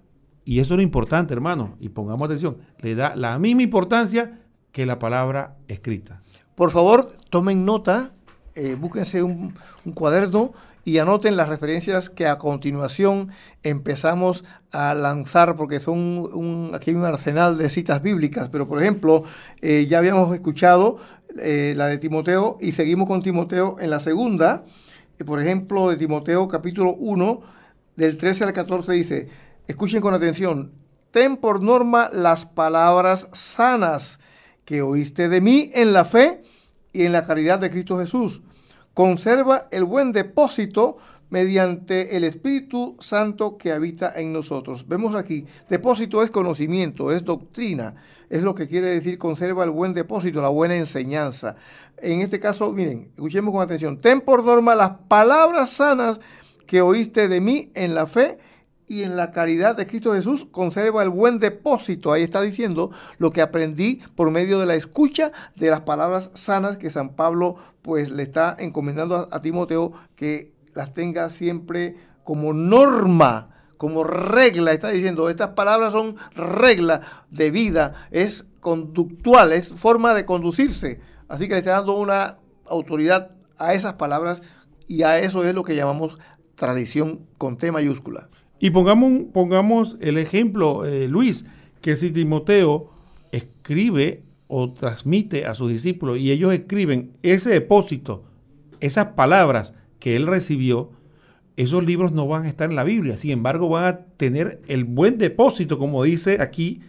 y eso es lo importante, hermano, y pongamos atención, le da la misma importancia que la palabra escrita. Por favor, tomen nota, eh, búsquense un, cuaderno y anoten las referencias que a continuación empezamos a lanzar, porque son un, aquí hay un arsenal de citas bíblicas, pero por ejemplo, eh, ya habíamos escuchado eh, la de Timoteo y seguimos con Timoteo en la segunda, por ejemplo, de Timoteo capítulo 1, del 13 al 14 dice, escuchen con atención, ten por norma las palabras sanas que oíste de mí en la fe y en la caridad de Cristo Jesús. Conserva el buen depósito mediante el Espíritu Santo que habita en nosotros. Vemos aquí, depósito es conocimiento, es doctrina, es lo que quiere decir conserva el buen depósito, la buena enseñanza. En este caso, miren, escuchemos con atención, ten por norma las palabras sanas que oíste de mí en la fe y en la caridad de Cristo Jesús conserva el buen depósito. Ahí está diciendo lo que aprendí por medio de la escucha de las palabras sanas que San Pablo pues le está encomendando a, Timoteo que las tenga siempre como norma, como regla. Está diciendo, estas palabras son regla de vida, es conductual, es forma de conducirse. Así que le está dando una autoridad a esas palabras y a eso es lo que llamamos tradición con T mayúscula. Y pongamos, pongamos el ejemplo, eh, Luis, que si Timoteo escribe o transmite a sus discípulos y ellos escriben ese depósito, esas palabras que él recibió, esos libros no van a estar en la Biblia. Sin embargo, van a tener el buen depósito, como dice aquí,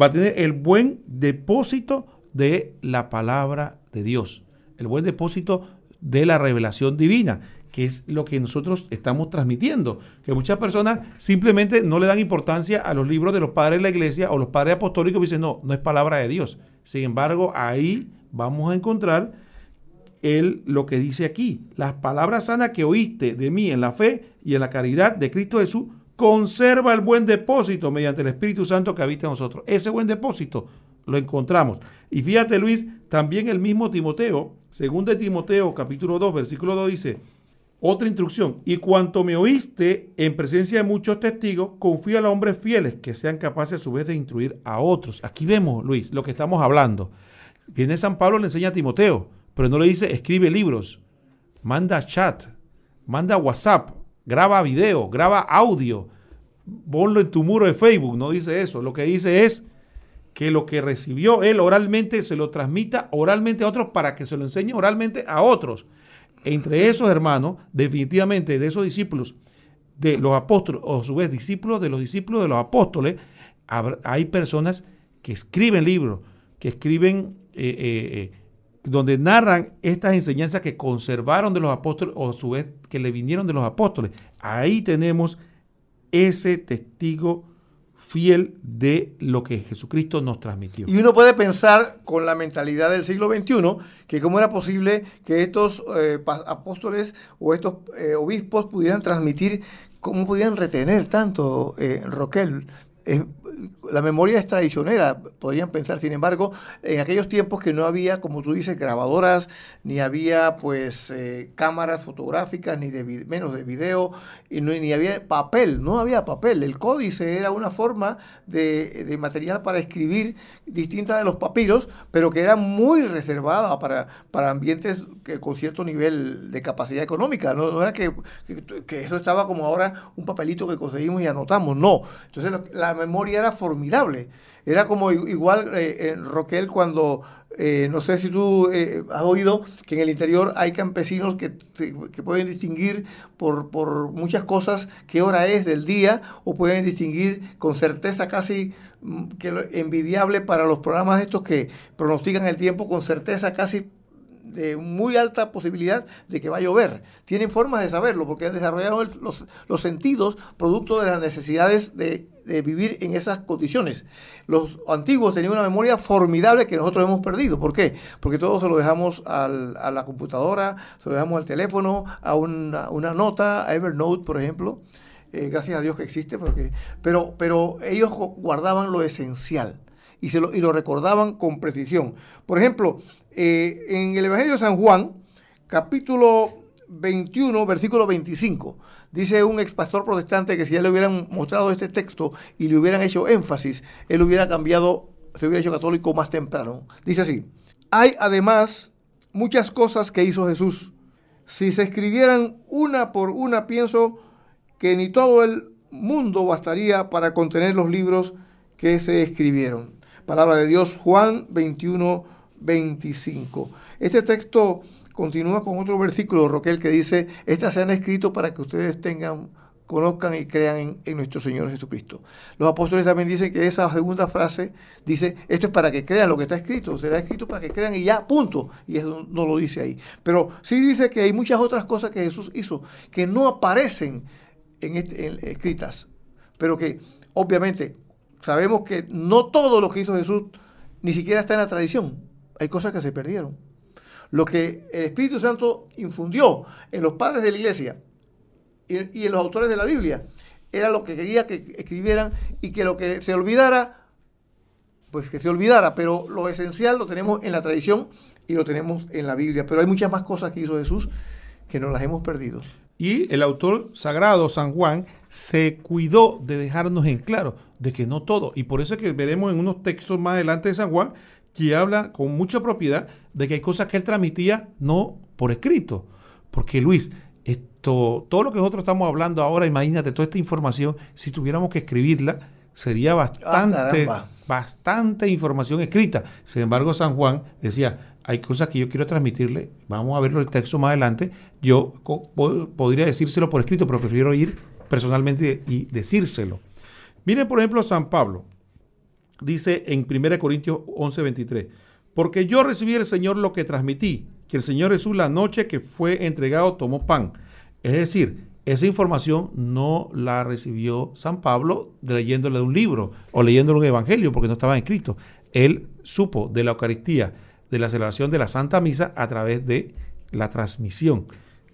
va a tener el buen depósito de la palabra de Dios, el buen depósito de la revelación divina que es lo que nosotros estamos transmitiendo. Que muchas personas simplemente no le dan importancia a los libros de los padres de la iglesia o los padres apostólicos y dicen, no, no es palabra de Dios. Sin embargo, ahí vamos a encontrar él lo que dice aquí. Las palabras sanas que oíste de mí en la fe y en la caridad de Cristo Jesús, conserva el buen depósito mediante el Espíritu Santo que habita en nosotros. Ese buen depósito lo encontramos. Y fíjate Luis, también el mismo Timoteo, según de Timoteo capítulo 2, versículo 2 dice, otra instrucción, y cuanto me oíste en presencia de muchos testigos, confía a los hombres fieles que sean capaces a su vez de instruir a otros. Aquí vemos, Luis, lo que estamos hablando. Viene San Pablo, le enseña a Timoteo, pero no le dice escribe libros, manda chat, manda WhatsApp, graba video, graba audio, ponlo en tu muro de Facebook. No dice eso. Lo que dice es que lo que recibió él oralmente se lo transmita oralmente a otros para que se lo enseñe oralmente a otros entre esos hermanos, definitivamente de esos discípulos de los apóstoles, o a su vez discípulos de los discípulos de los apóstoles, hay personas que escriben libros, que escriben, eh, eh, eh, donde narran estas enseñanzas que conservaron de los apóstoles, o a su vez que le vinieron de los apóstoles. Ahí tenemos ese testigo fiel de lo que Jesucristo nos transmitió. Y uno puede pensar con la mentalidad del siglo XXI que cómo era posible que estos eh, apóstoles o estos eh, obispos pudieran transmitir, cómo pudieran retener tanto, eh, Roquel, la memoria es traicionera, podrían pensar. Sin embargo, en aquellos tiempos que no había, como tú dices, grabadoras, ni había pues eh, cámaras fotográficas, ni de menos de video, y no, ni había papel, no había papel. El códice era una forma de, material para escribir distinta de los papiros, pero que era muy reservada para, para ambientes con cierto nivel de capacidad económica. No, era que, que, eso estaba como ahora un papelito que conseguimos y anotamos, no. Entonces la memoria era formidable. Era como igual eh, en Roquel cuando, eh, no sé si tú eh, has oído que en el interior hay campesinos que, que pueden distinguir por, por, muchas cosas qué hora es del día o pueden distinguir con certeza casi mm, que envidiable para los programas estos que pronostican el tiempo con certeza casi de muy alta posibilidad de que va a llover. Tienen formas de saberlo porque han desarrollado los, los, sentidos producto de las necesidades de, de, vivir en esas condiciones. Los antiguos tenían una memoria formidable que nosotros hemos perdido. ¿Por qué? Porque todo se lo dejamos al, a la computadora, se lo dejamos al teléfono, a una, una nota, a Evernote, por ejemplo. Eh, gracias a Dios que existe, porque, pero, pero ellos guardaban lo esencial y, se lo, y lo recordaban con precisión. Por ejemplo, eh, en el Evangelio de San Juan, capítulo 21, versículo 25, dice un ex pastor protestante que si ya le hubieran mostrado este texto y le hubieran hecho énfasis, él hubiera cambiado, se hubiera hecho católico más temprano. Dice así, hay además muchas cosas que hizo Jesús. Si se escribieran una por una, pienso que ni todo el mundo bastaría para contener los libros que se escribieron. Palabra de Dios, Juan 21, 25. Este texto continúa con otro versículo, Roquel, que dice, estas se han escrito para que ustedes tengan, conozcan y crean en, nuestro Señor Jesucristo. Los apóstoles también dicen que esa segunda frase dice, esto es para que crean lo que está escrito, será escrito para que crean y ya, punto. Y eso no lo dice ahí. Pero sí dice que hay muchas otras cosas que Jesús hizo que no aparecen en, este, en escritas, pero que obviamente sabemos que no todo lo que hizo Jesús ni siquiera está en la tradición hay cosas que se perdieron. Lo que el Espíritu Santo infundió en los padres de la iglesia y, en los autores de la Biblia era lo que quería que escribieran y que lo que se olvidara, pues que se olvidara, pero lo esencial lo tenemos en la tradición y lo tenemos en la Biblia. Pero hay muchas más cosas que hizo Jesús que nos las hemos perdido. Y el autor sagrado, San Juan, se cuidó de dejarnos en claro de que no todo. Y por eso es que veremos en unos textos más adelante de San Juan que habla con mucha propiedad de que hay cosas que él transmitía no por escrito. Porque Luis, esto, todo lo que nosotros estamos hablando ahora, imagínate toda esta información, si tuviéramos que escribirla, sería bastante, ah, bastante información escrita. Sin embargo, San Juan decía, hay cosas que yo quiero transmitirle, vamos a verlo el texto más adelante, yo podría decírselo por escrito, pero prefiero ir personalmente y decírselo. Miren, por ejemplo, San Pablo dice en 1 Corintios 11, 23, porque yo recibí del Señor lo que transmití, que el Señor Jesús la noche que fue entregado tomó pan. Es decir, esa información no la recibió San Pablo leyéndole de un libro o leyéndole un evangelio porque no estaba escrito. Él supo de la Eucaristía, de la celebración de la Santa Misa a través de la transmisión,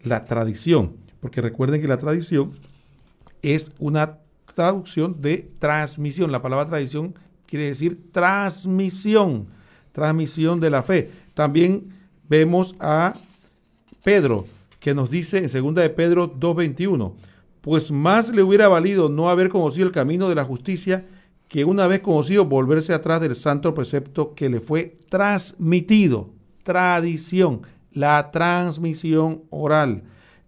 la tradición. Porque recuerden que la tradición es una traducción de transmisión. La palabra tradición quiere decir transmisión, transmisión de la fe. También vemos a Pedro, que nos dice en 2 de Pedro 2.21, pues más le hubiera valido no haber conocido el camino de la justicia que una vez conocido volverse atrás del santo precepto que le fue transmitido, tradición, la transmisión oral.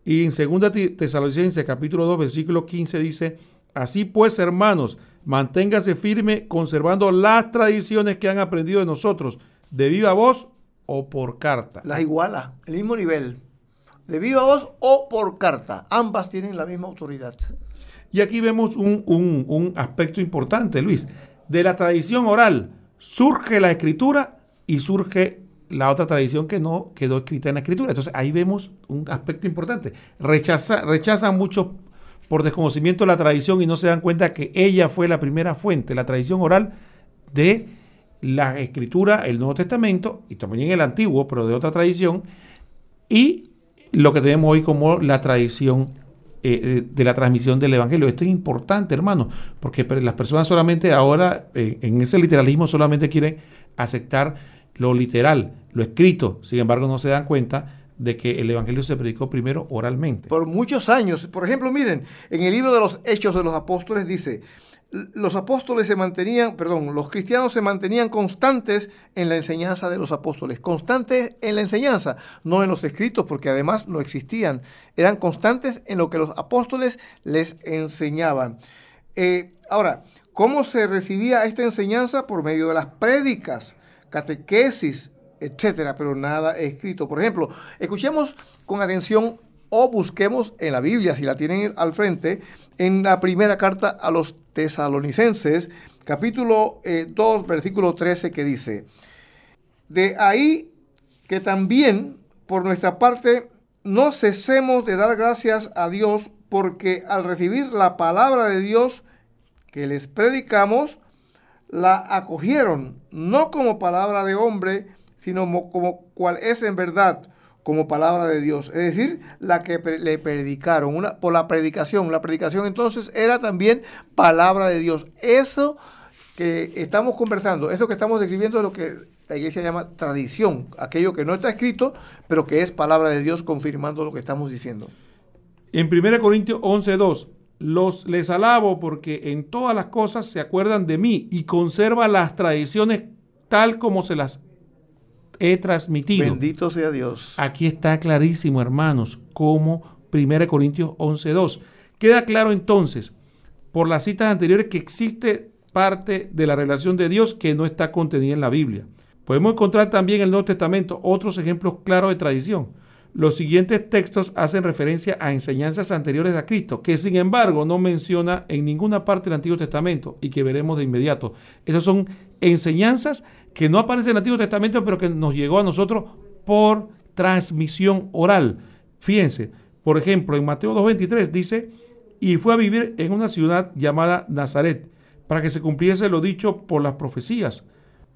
Y en 2 Tesalonicenses capítulo 2 versículo 15 dice, así pues hermanos, Manténgase firme conservando las tradiciones que han aprendido de nosotros, de viva voz o por carta. Las iguala, el mismo nivel. De viva voz o por carta. Ambas tienen la misma autoridad. Y aquí vemos un, un aspecto importante, Luis. De la tradición oral surge la escritura y surge la otra tradición que no quedó escrita en la escritura. Entonces ahí vemos un aspecto importante. Rechaza, rechazan muchos por desconocimiento de la tradición y no se dan cuenta que ella fue la primera fuente, la tradición oral de la escritura, el Nuevo Testamento, y también el Antiguo, pero de otra tradición, y lo que tenemos hoy como la tradición eh, eh, de la transmisión del Evangelio. Esto es importante, hermano, porque las personas solamente ahora, eh, en ese literalismo, solamente quieren aceptar lo literal, lo escrito, sin embargo no se dan cuenta de que el Evangelio se predicó primero oralmente. Por muchos años. Por ejemplo, miren, en el libro de los Hechos de los Apóstoles dice, los apóstoles se mantenían, perdón, los cristianos se mantenían constantes en la enseñanza de los apóstoles, constantes en la enseñanza, no en los escritos, porque además no existían, eran constantes en lo que los apóstoles les enseñaban. Eh, ahora, ¿cómo se recibía esta enseñanza? Por medio de las prédicas, catequesis, etcétera, pero nada escrito. Por ejemplo, escuchemos con atención o busquemos en la Biblia, si la tienen al frente, en la primera carta a los tesalonicenses, capítulo 2, eh, versículo 13, que dice, de ahí que también por nuestra parte no cesemos de dar gracias a Dios porque al recibir la palabra de Dios que les predicamos, la acogieron no como palabra de hombre, sino como, cual es en verdad como palabra de Dios, es decir, la que le predicaron, una, por la predicación. La predicación entonces era también palabra de Dios. Eso que estamos conversando, eso que estamos describiendo es lo que la iglesia llama tradición, aquello que no está escrito, pero que es palabra de Dios confirmando lo que estamos diciendo. En 1 Corintios 11:2, los les alabo porque en todas las cosas se acuerdan de mí y conservan las tradiciones tal como se las he transmitido. Bendito sea Dios. Aquí está clarísimo, hermanos, como 1 Corintios 11:2. Queda claro entonces, por las citas anteriores, que existe parte de la relación de Dios que no está contenida en la Biblia. Podemos encontrar también en el Nuevo Testamento otros ejemplos claros de tradición. Los siguientes textos hacen referencia a enseñanzas anteriores a Cristo, que sin embargo no menciona en ninguna parte del Antiguo Testamento y que veremos de inmediato. Esas son enseñanzas que no aparecen en el Antiguo Testamento, pero que nos llegó a nosotros por transmisión oral. Fíjense, por ejemplo, en Mateo 2.23 dice, y fue a vivir en una ciudad llamada Nazaret, para que se cumpliese lo dicho por las profecías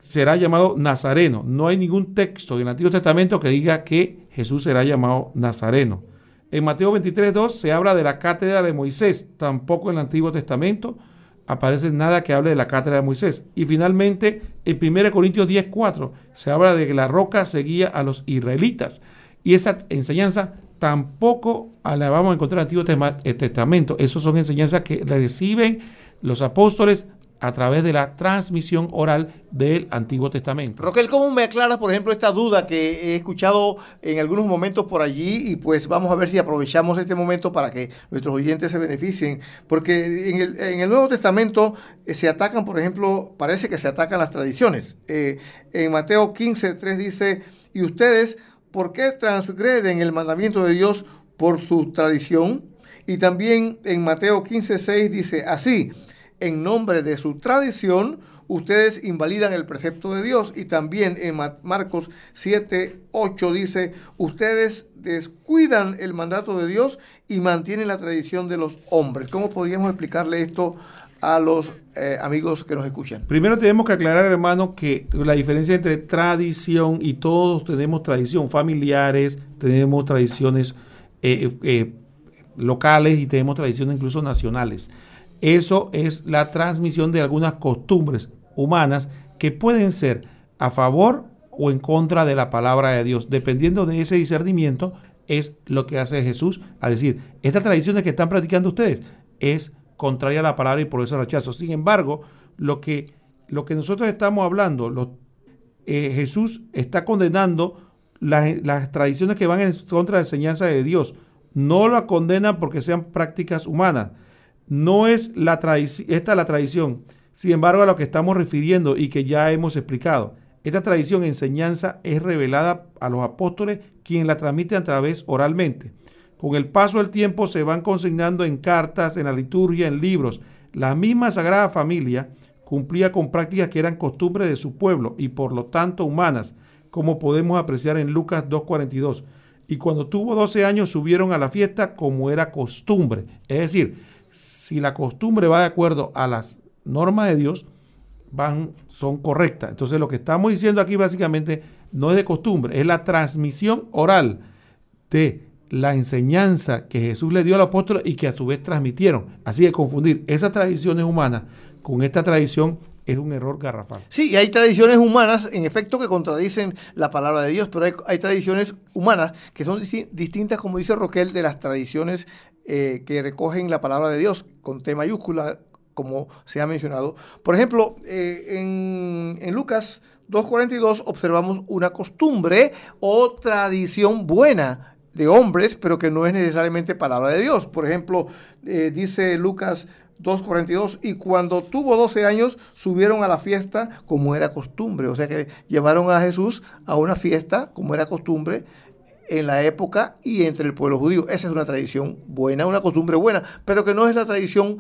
será llamado Nazareno. No hay ningún texto en el Antiguo Testamento que diga que Jesús será llamado Nazareno. En Mateo 23.2 se habla de la cátedra de Moisés. Tampoco en el Antiguo Testamento aparece nada que hable de la cátedra de Moisés. Y finalmente, en 1 Corintios 10.4 se habla de que la roca seguía a los israelitas. Y esa enseñanza tampoco la vamos a encontrar en el Antiguo eh, Testamento. Esas son enseñanzas que reciben los apóstoles a través de la transmisión oral del Antiguo Testamento. Roquel, ¿cómo me aclara, por ejemplo, esta duda que he escuchado en algunos momentos por allí? Y pues vamos a ver si aprovechamos este momento para que nuestros oyentes se beneficien. Porque en el, Nuevo Testamento eh, se atacan, por ejemplo, parece que se atacan las tradiciones. Eh, en Mateo 15, 3 dice, y ustedes, ¿por qué transgreden el mandamiento de Dios por su tradición? Y también en Mateo 15, 6 dice, así, en nombre de su tradición, ustedes invalidan el precepto de Dios. Y también en Marcos 7, 8 dice, ustedes descuidan el mandato de Dios y mantienen la tradición de los hombres. ¿Cómo podríamos explicarle esto a los eh, amigos que nos escuchan? Primero tenemos que aclarar, hermano, que la diferencia entre tradición y todos tenemos tradición, familiares, tenemos tradiciones eh, eh, locales y tenemos tradiciones incluso nacionales. Eso es la transmisión de algunas costumbres humanas que pueden ser a favor o en contra de la palabra de Dios. Dependiendo de ese discernimiento, es lo que hace Jesús a decir, estas tradiciones que están practicando ustedes es contraria a la palabra y por eso rechazo. Sin embargo, lo que, lo que nosotros estamos hablando, eh, Jesús está condenando las, las, tradiciones que van en contra de la enseñanza de Dios. No la condena porque sean prácticas humanas, no es la esta la tradición, sin embargo, a lo que estamos refiriendo y que ya hemos explicado. Esta tradición, enseñanza, es revelada a los apóstoles, quien la transmite a través oralmente. Con el paso del tiempo se van consignando en cartas, en la liturgia, en libros. La misma Sagrada Familia cumplía con prácticas que eran costumbres de su pueblo y por lo tanto humanas, como podemos apreciar en Lucas 2.42. Y cuando tuvo 12 años subieron a la fiesta como era costumbre. Es decir, si la costumbre va de acuerdo a las normas de Dios, van, son correctas. Entonces lo que estamos diciendo aquí básicamente no es de costumbre, es la transmisión oral de la enseñanza que Jesús le dio al apóstol y que a su vez transmitieron. Así que confundir esas tradiciones humanas con esta tradición es un error garrafal. Sí, y hay tradiciones humanas, en efecto, que contradicen la palabra de Dios, pero hay, tradiciones humanas que son distintas, como dice Roquel, de las tradiciones eh, que recogen la palabra de Dios con T mayúscula, como se ha mencionado. Por ejemplo, eh, en, Lucas 2.42 observamos una costumbre o tradición buena de hombres, pero que no es necesariamente palabra de Dios. Por ejemplo, eh, dice Lucas 2.42, y cuando tuvo 12 años subieron a la fiesta como era costumbre, o sea que llevaron a Jesús a una fiesta como era costumbre en la época y entre el pueblo judío. Esa es una tradición buena, una costumbre buena, pero que no es la tradición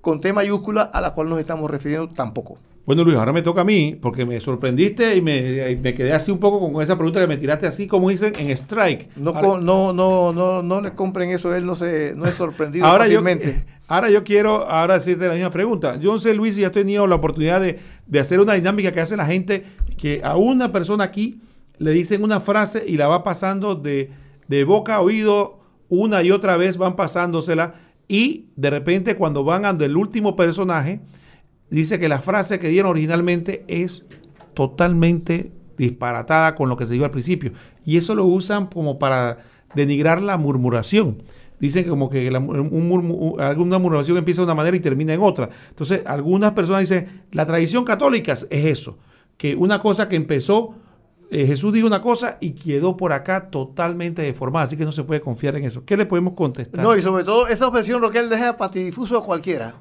con T mayúscula a la cual nos estamos refiriendo tampoco. Bueno, Luis, ahora me toca a mí, porque me sorprendiste y me, me quedé así un poco con esa pregunta que me tiraste así, como dicen, en strike. No, no, no, no, no le compren eso, él no se no es sorprendido ahora fácilmente. Yo, ahora yo quiero ahora hacerte la misma pregunta. Yo no sé, Luis, si has tenido la oportunidad de, de hacer una dinámica que hace la gente, que a una persona aquí le dicen una frase y la va pasando de, boca a oído una y otra vez, van pasándosela y de repente cuando van al del último personaje, dice que la frase que dieron originalmente es totalmente disparatada con lo que se dijo al principio. Y eso lo usan como para denigrar la murmuración. Dicen como que alguna murmuración empieza de una manera y termina en otra. Entonces, algunas personas dicen, la tradición católica es eso, que una cosa que empezó, eh, Jesús dijo una cosa y quedó por acá totalmente deformada, así que no se puede confiar en eso. ¿Qué le podemos contestar? No, y sobre todo esa objeción lo que él deja patidifuso a cualquiera.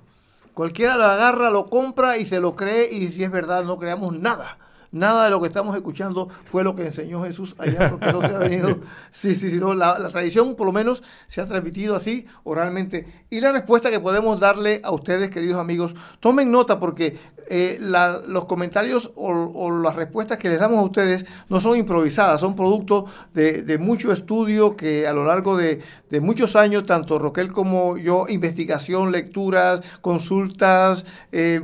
Cualquiera lo agarra, lo compra y se lo cree y si es verdad no creamos nada. Nada de lo que estamos escuchando fue lo que enseñó Jesús allá, porque eso se ha venido. Sí, sí, sí, no, la, tradición por lo menos se ha transmitido así oralmente. Y la respuesta que podemos darle a ustedes, queridos amigos, tomen nota porque eh, los comentarios o, las respuestas que les damos a ustedes no son improvisadas, son producto de, mucho estudio que a lo largo de, de muchos años, tanto Roquel como yo, investigación, lecturas, consultas, eh,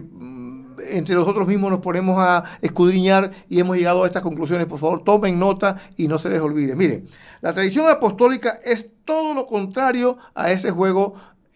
entre nosotros mismos nos ponemos a escudriñar y hemos llegado a estas conclusiones. Por favor, tomen nota y no se les olvide. Miren, la tradición apostólica es todo lo contrario a ese juego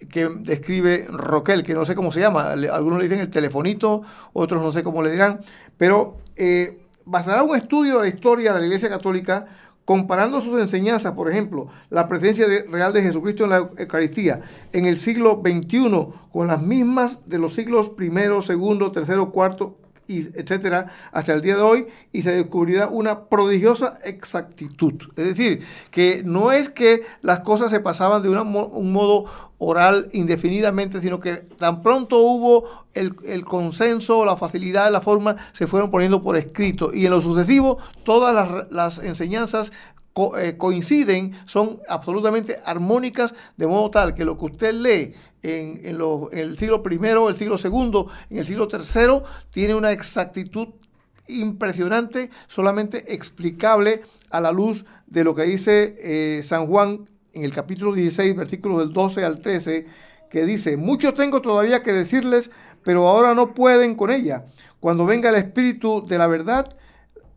que describe Roquel, que no sé cómo se llama. Algunos le dicen el telefonito, otros no sé cómo le dirán. Pero eh, bastará un estudio de la historia de la Iglesia Católica comparando sus enseñanzas, por ejemplo, la presencia real de Jesucristo en la Eucaristía en el siglo XXI con las mismas de los siglos primero, segundo, tercero, cuarto, y etcétera, hasta el día de hoy, y se descubrirá una prodigiosa exactitud. Es decir, que no es que las cosas se pasaban de un modo oral indefinidamente, sino que tan pronto hubo el, consenso, la facilidad, la forma, se fueron poniendo por escrito. Y en lo sucesivo, todas las, enseñanzas eh, coinciden, son absolutamente armónicas, de modo tal que lo que usted lee en, el siglo primero, el siglo segundo, en el siglo tercero, tiene una exactitud impresionante, solamente explicable a la luz de lo que dice eh, San Juan en el capítulo 16, versículos del 12 al 13, que dice, mucho tengo todavía que decirles, pero ahora no pueden con ella. Cuando venga el Espíritu de la verdad,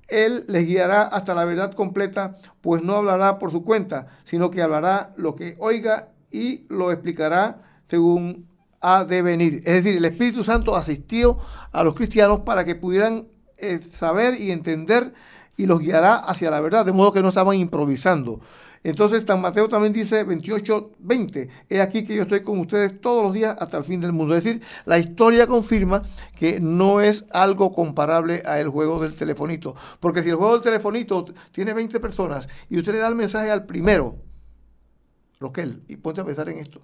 Él les guiará hasta la verdad completa, pues no hablará por su cuenta, sino que hablará lo que oiga y lo explicará según ha de venir. Es decir, el Espíritu Santo asistió a los cristianos para que pudieran eh, saber y entender y los guiará hacia la verdad, de modo que no estaban improvisando. Entonces San Mateo también dice 28, 20, he aquí que yo estoy con ustedes todos los días hasta el fin del mundo. Es decir, la historia confirma que no es algo comparable a el juego del telefonito. Porque si el juego del telefonito tiene 20 personas y usted le da el mensaje al primero, Roquel, y ponte a pensar en esto,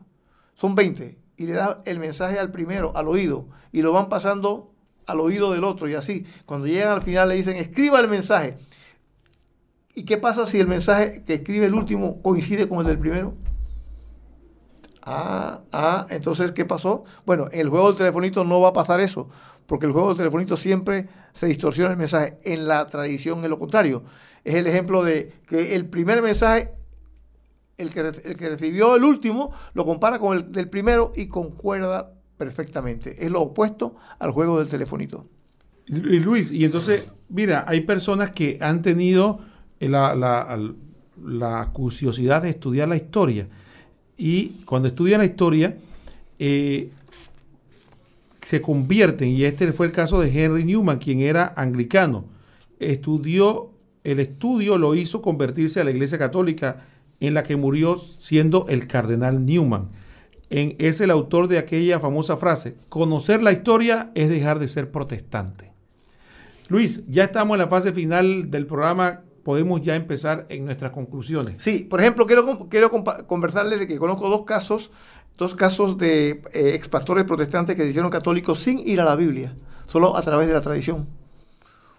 son 20, y le da el mensaje al primero, al oído, y lo van pasando al oído del otro, y así, cuando llegan al final le dicen, escriba el mensaje. ¿Y qué pasa si el mensaje que escribe el último coincide con el del primero? Ah, ah, entonces, ¿qué pasó? Bueno, en el juego del telefonito no va a pasar eso, porque el juego del telefonito siempre se distorsiona el mensaje. En la tradición es lo contrario. Es el ejemplo de que el primer mensaje, el que, el que recibió el último, lo compara con el del primero y concuerda perfectamente. Es lo opuesto al juego del telefonito. Luis, y entonces, mira, hay personas que han tenido la, la, curiosidad de estudiar la historia. Y cuando estudian la historia, eh, se convierten, y este fue el caso de Henry Newman, quien era anglicano. Estudió, el estudio lo hizo convertirse a la Iglesia Católica, en la que murió siendo el cardenal Newman. En, es el autor de aquella famosa frase, conocer la historia es dejar de ser protestante. Luis, ya estamos en la fase final del programa podemos ya empezar en nuestras conclusiones. Sí, por ejemplo, quiero, quiero conversarles de que conozco dos casos, dos casos de eh, expastores protestantes que se hicieron católicos sin ir a la Biblia, solo a través de la tradición.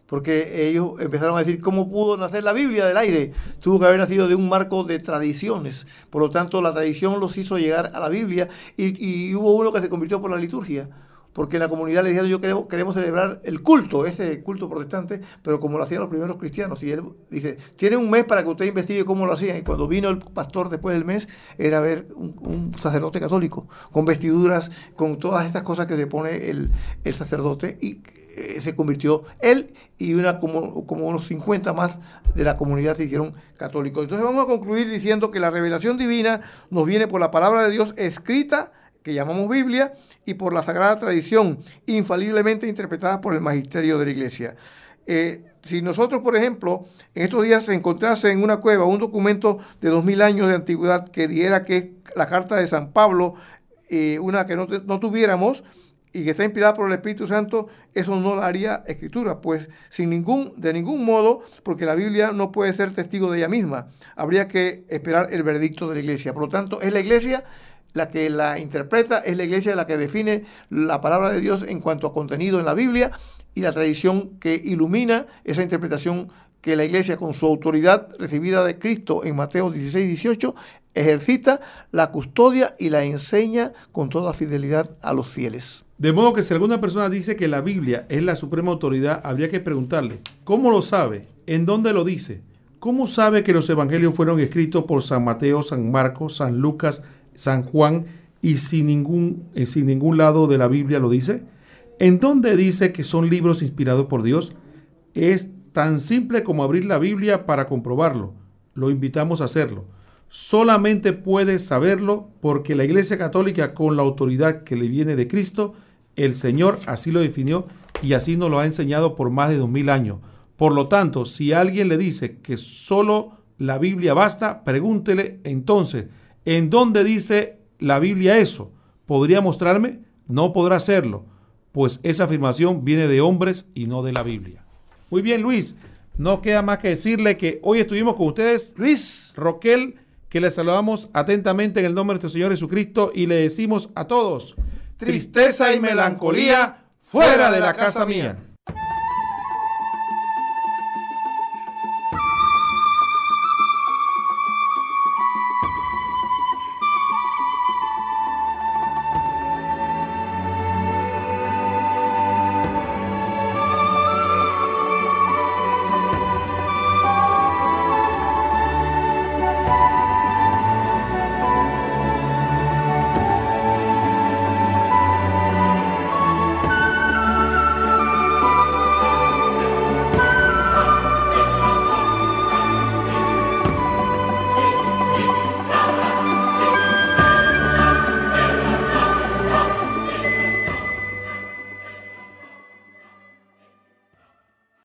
Porque ellos empezaron a decir, ¿cómo pudo nacer la Biblia del aire? Tuvo que haber nacido de un marco de tradiciones. Por lo tanto, la tradición los hizo llegar a la Biblia y, hubo uno que se convirtió por la liturgia porque la comunidad le dijeron, yo queremos, celebrar el culto, ese culto protestante, pero como lo hacían los primeros cristianos. Y él dice, tiene un mes para que usted investigue cómo lo hacían. Y cuando vino el pastor después del mes, era ver un, sacerdote católico, con vestiduras, con todas estas cosas que se pone el, sacerdote, y eh, se convirtió él y una como, como unos 50 más de la comunidad se hicieron católicos. Entonces vamos a concluir diciendo que la revelación divina nos viene por la palabra de Dios escrita que llamamos Biblia, y por la sagrada tradición, infaliblemente interpretada por el magisterio de la Iglesia. Eh, si nosotros, por ejemplo, en estos días se encontrase en una cueva un documento de dos mil años de antigüedad que diera que la carta de San Pablo, eh, una que no, no, tuviéramos y que está inspirada por el Espíritu Santo, eso no la haría escritura, pues sin ningún, de ningún modo, porque la Biblia no puede ser testigo de ella misma. Habría que esperar el veredicto de la iglesia. Por lo tanto, es la iglesia la que la interpreta, es la iglesia la que define la palabra de Dios en cuanto a contenido en la Biblia y la tradición que ilumina esa interpretación que la iglesia con su autoridad recibida de Cristo en Mateo 16, 18 ejercita, la custodia y la enseña con toda fidelidad a los fieles. De modo que si alguna persona dice que la Biblia es la suprema autoridad, habría que preguntarle, ¿cómo lo sabe? ¿En dónde lo dice? ¿Cómo sabe que los evangelios fueron escritos por San Mateo, San Marcos, San Lucas, San Juan y sin ningún, eh, sin ningún lado de la Biblia lo dice? ¿En dónde dice que son libros inspirados por Dios? Es tan simple como abrir la Biblia para comprobarlo. Lo invitamos a hacerlo. Solamente puede saberlo porque la Iglesia Católica, con la autoridad que le viene de Cristo, el Señor así lo definió y así nos lo ha enseñado por más de dos mil años. Por lo tanto, si alguien le dice que solo la Biblia basta, pregúntele entonces, ¿en dónde dice la Biblia eso? ¿Podría mostrarme? No podrá hacerlo pues esa afirmación viene de hombres y no de la Biblia. Muy bien, Luis, no queda más que decirle que hoy estuvimos con ustedes, Luis Roquel, que les saludamos atentamente en el nombre de nuestro Señor Jesucristo y le decimos a todos, tristeza y melancolía fuera de la casa mía.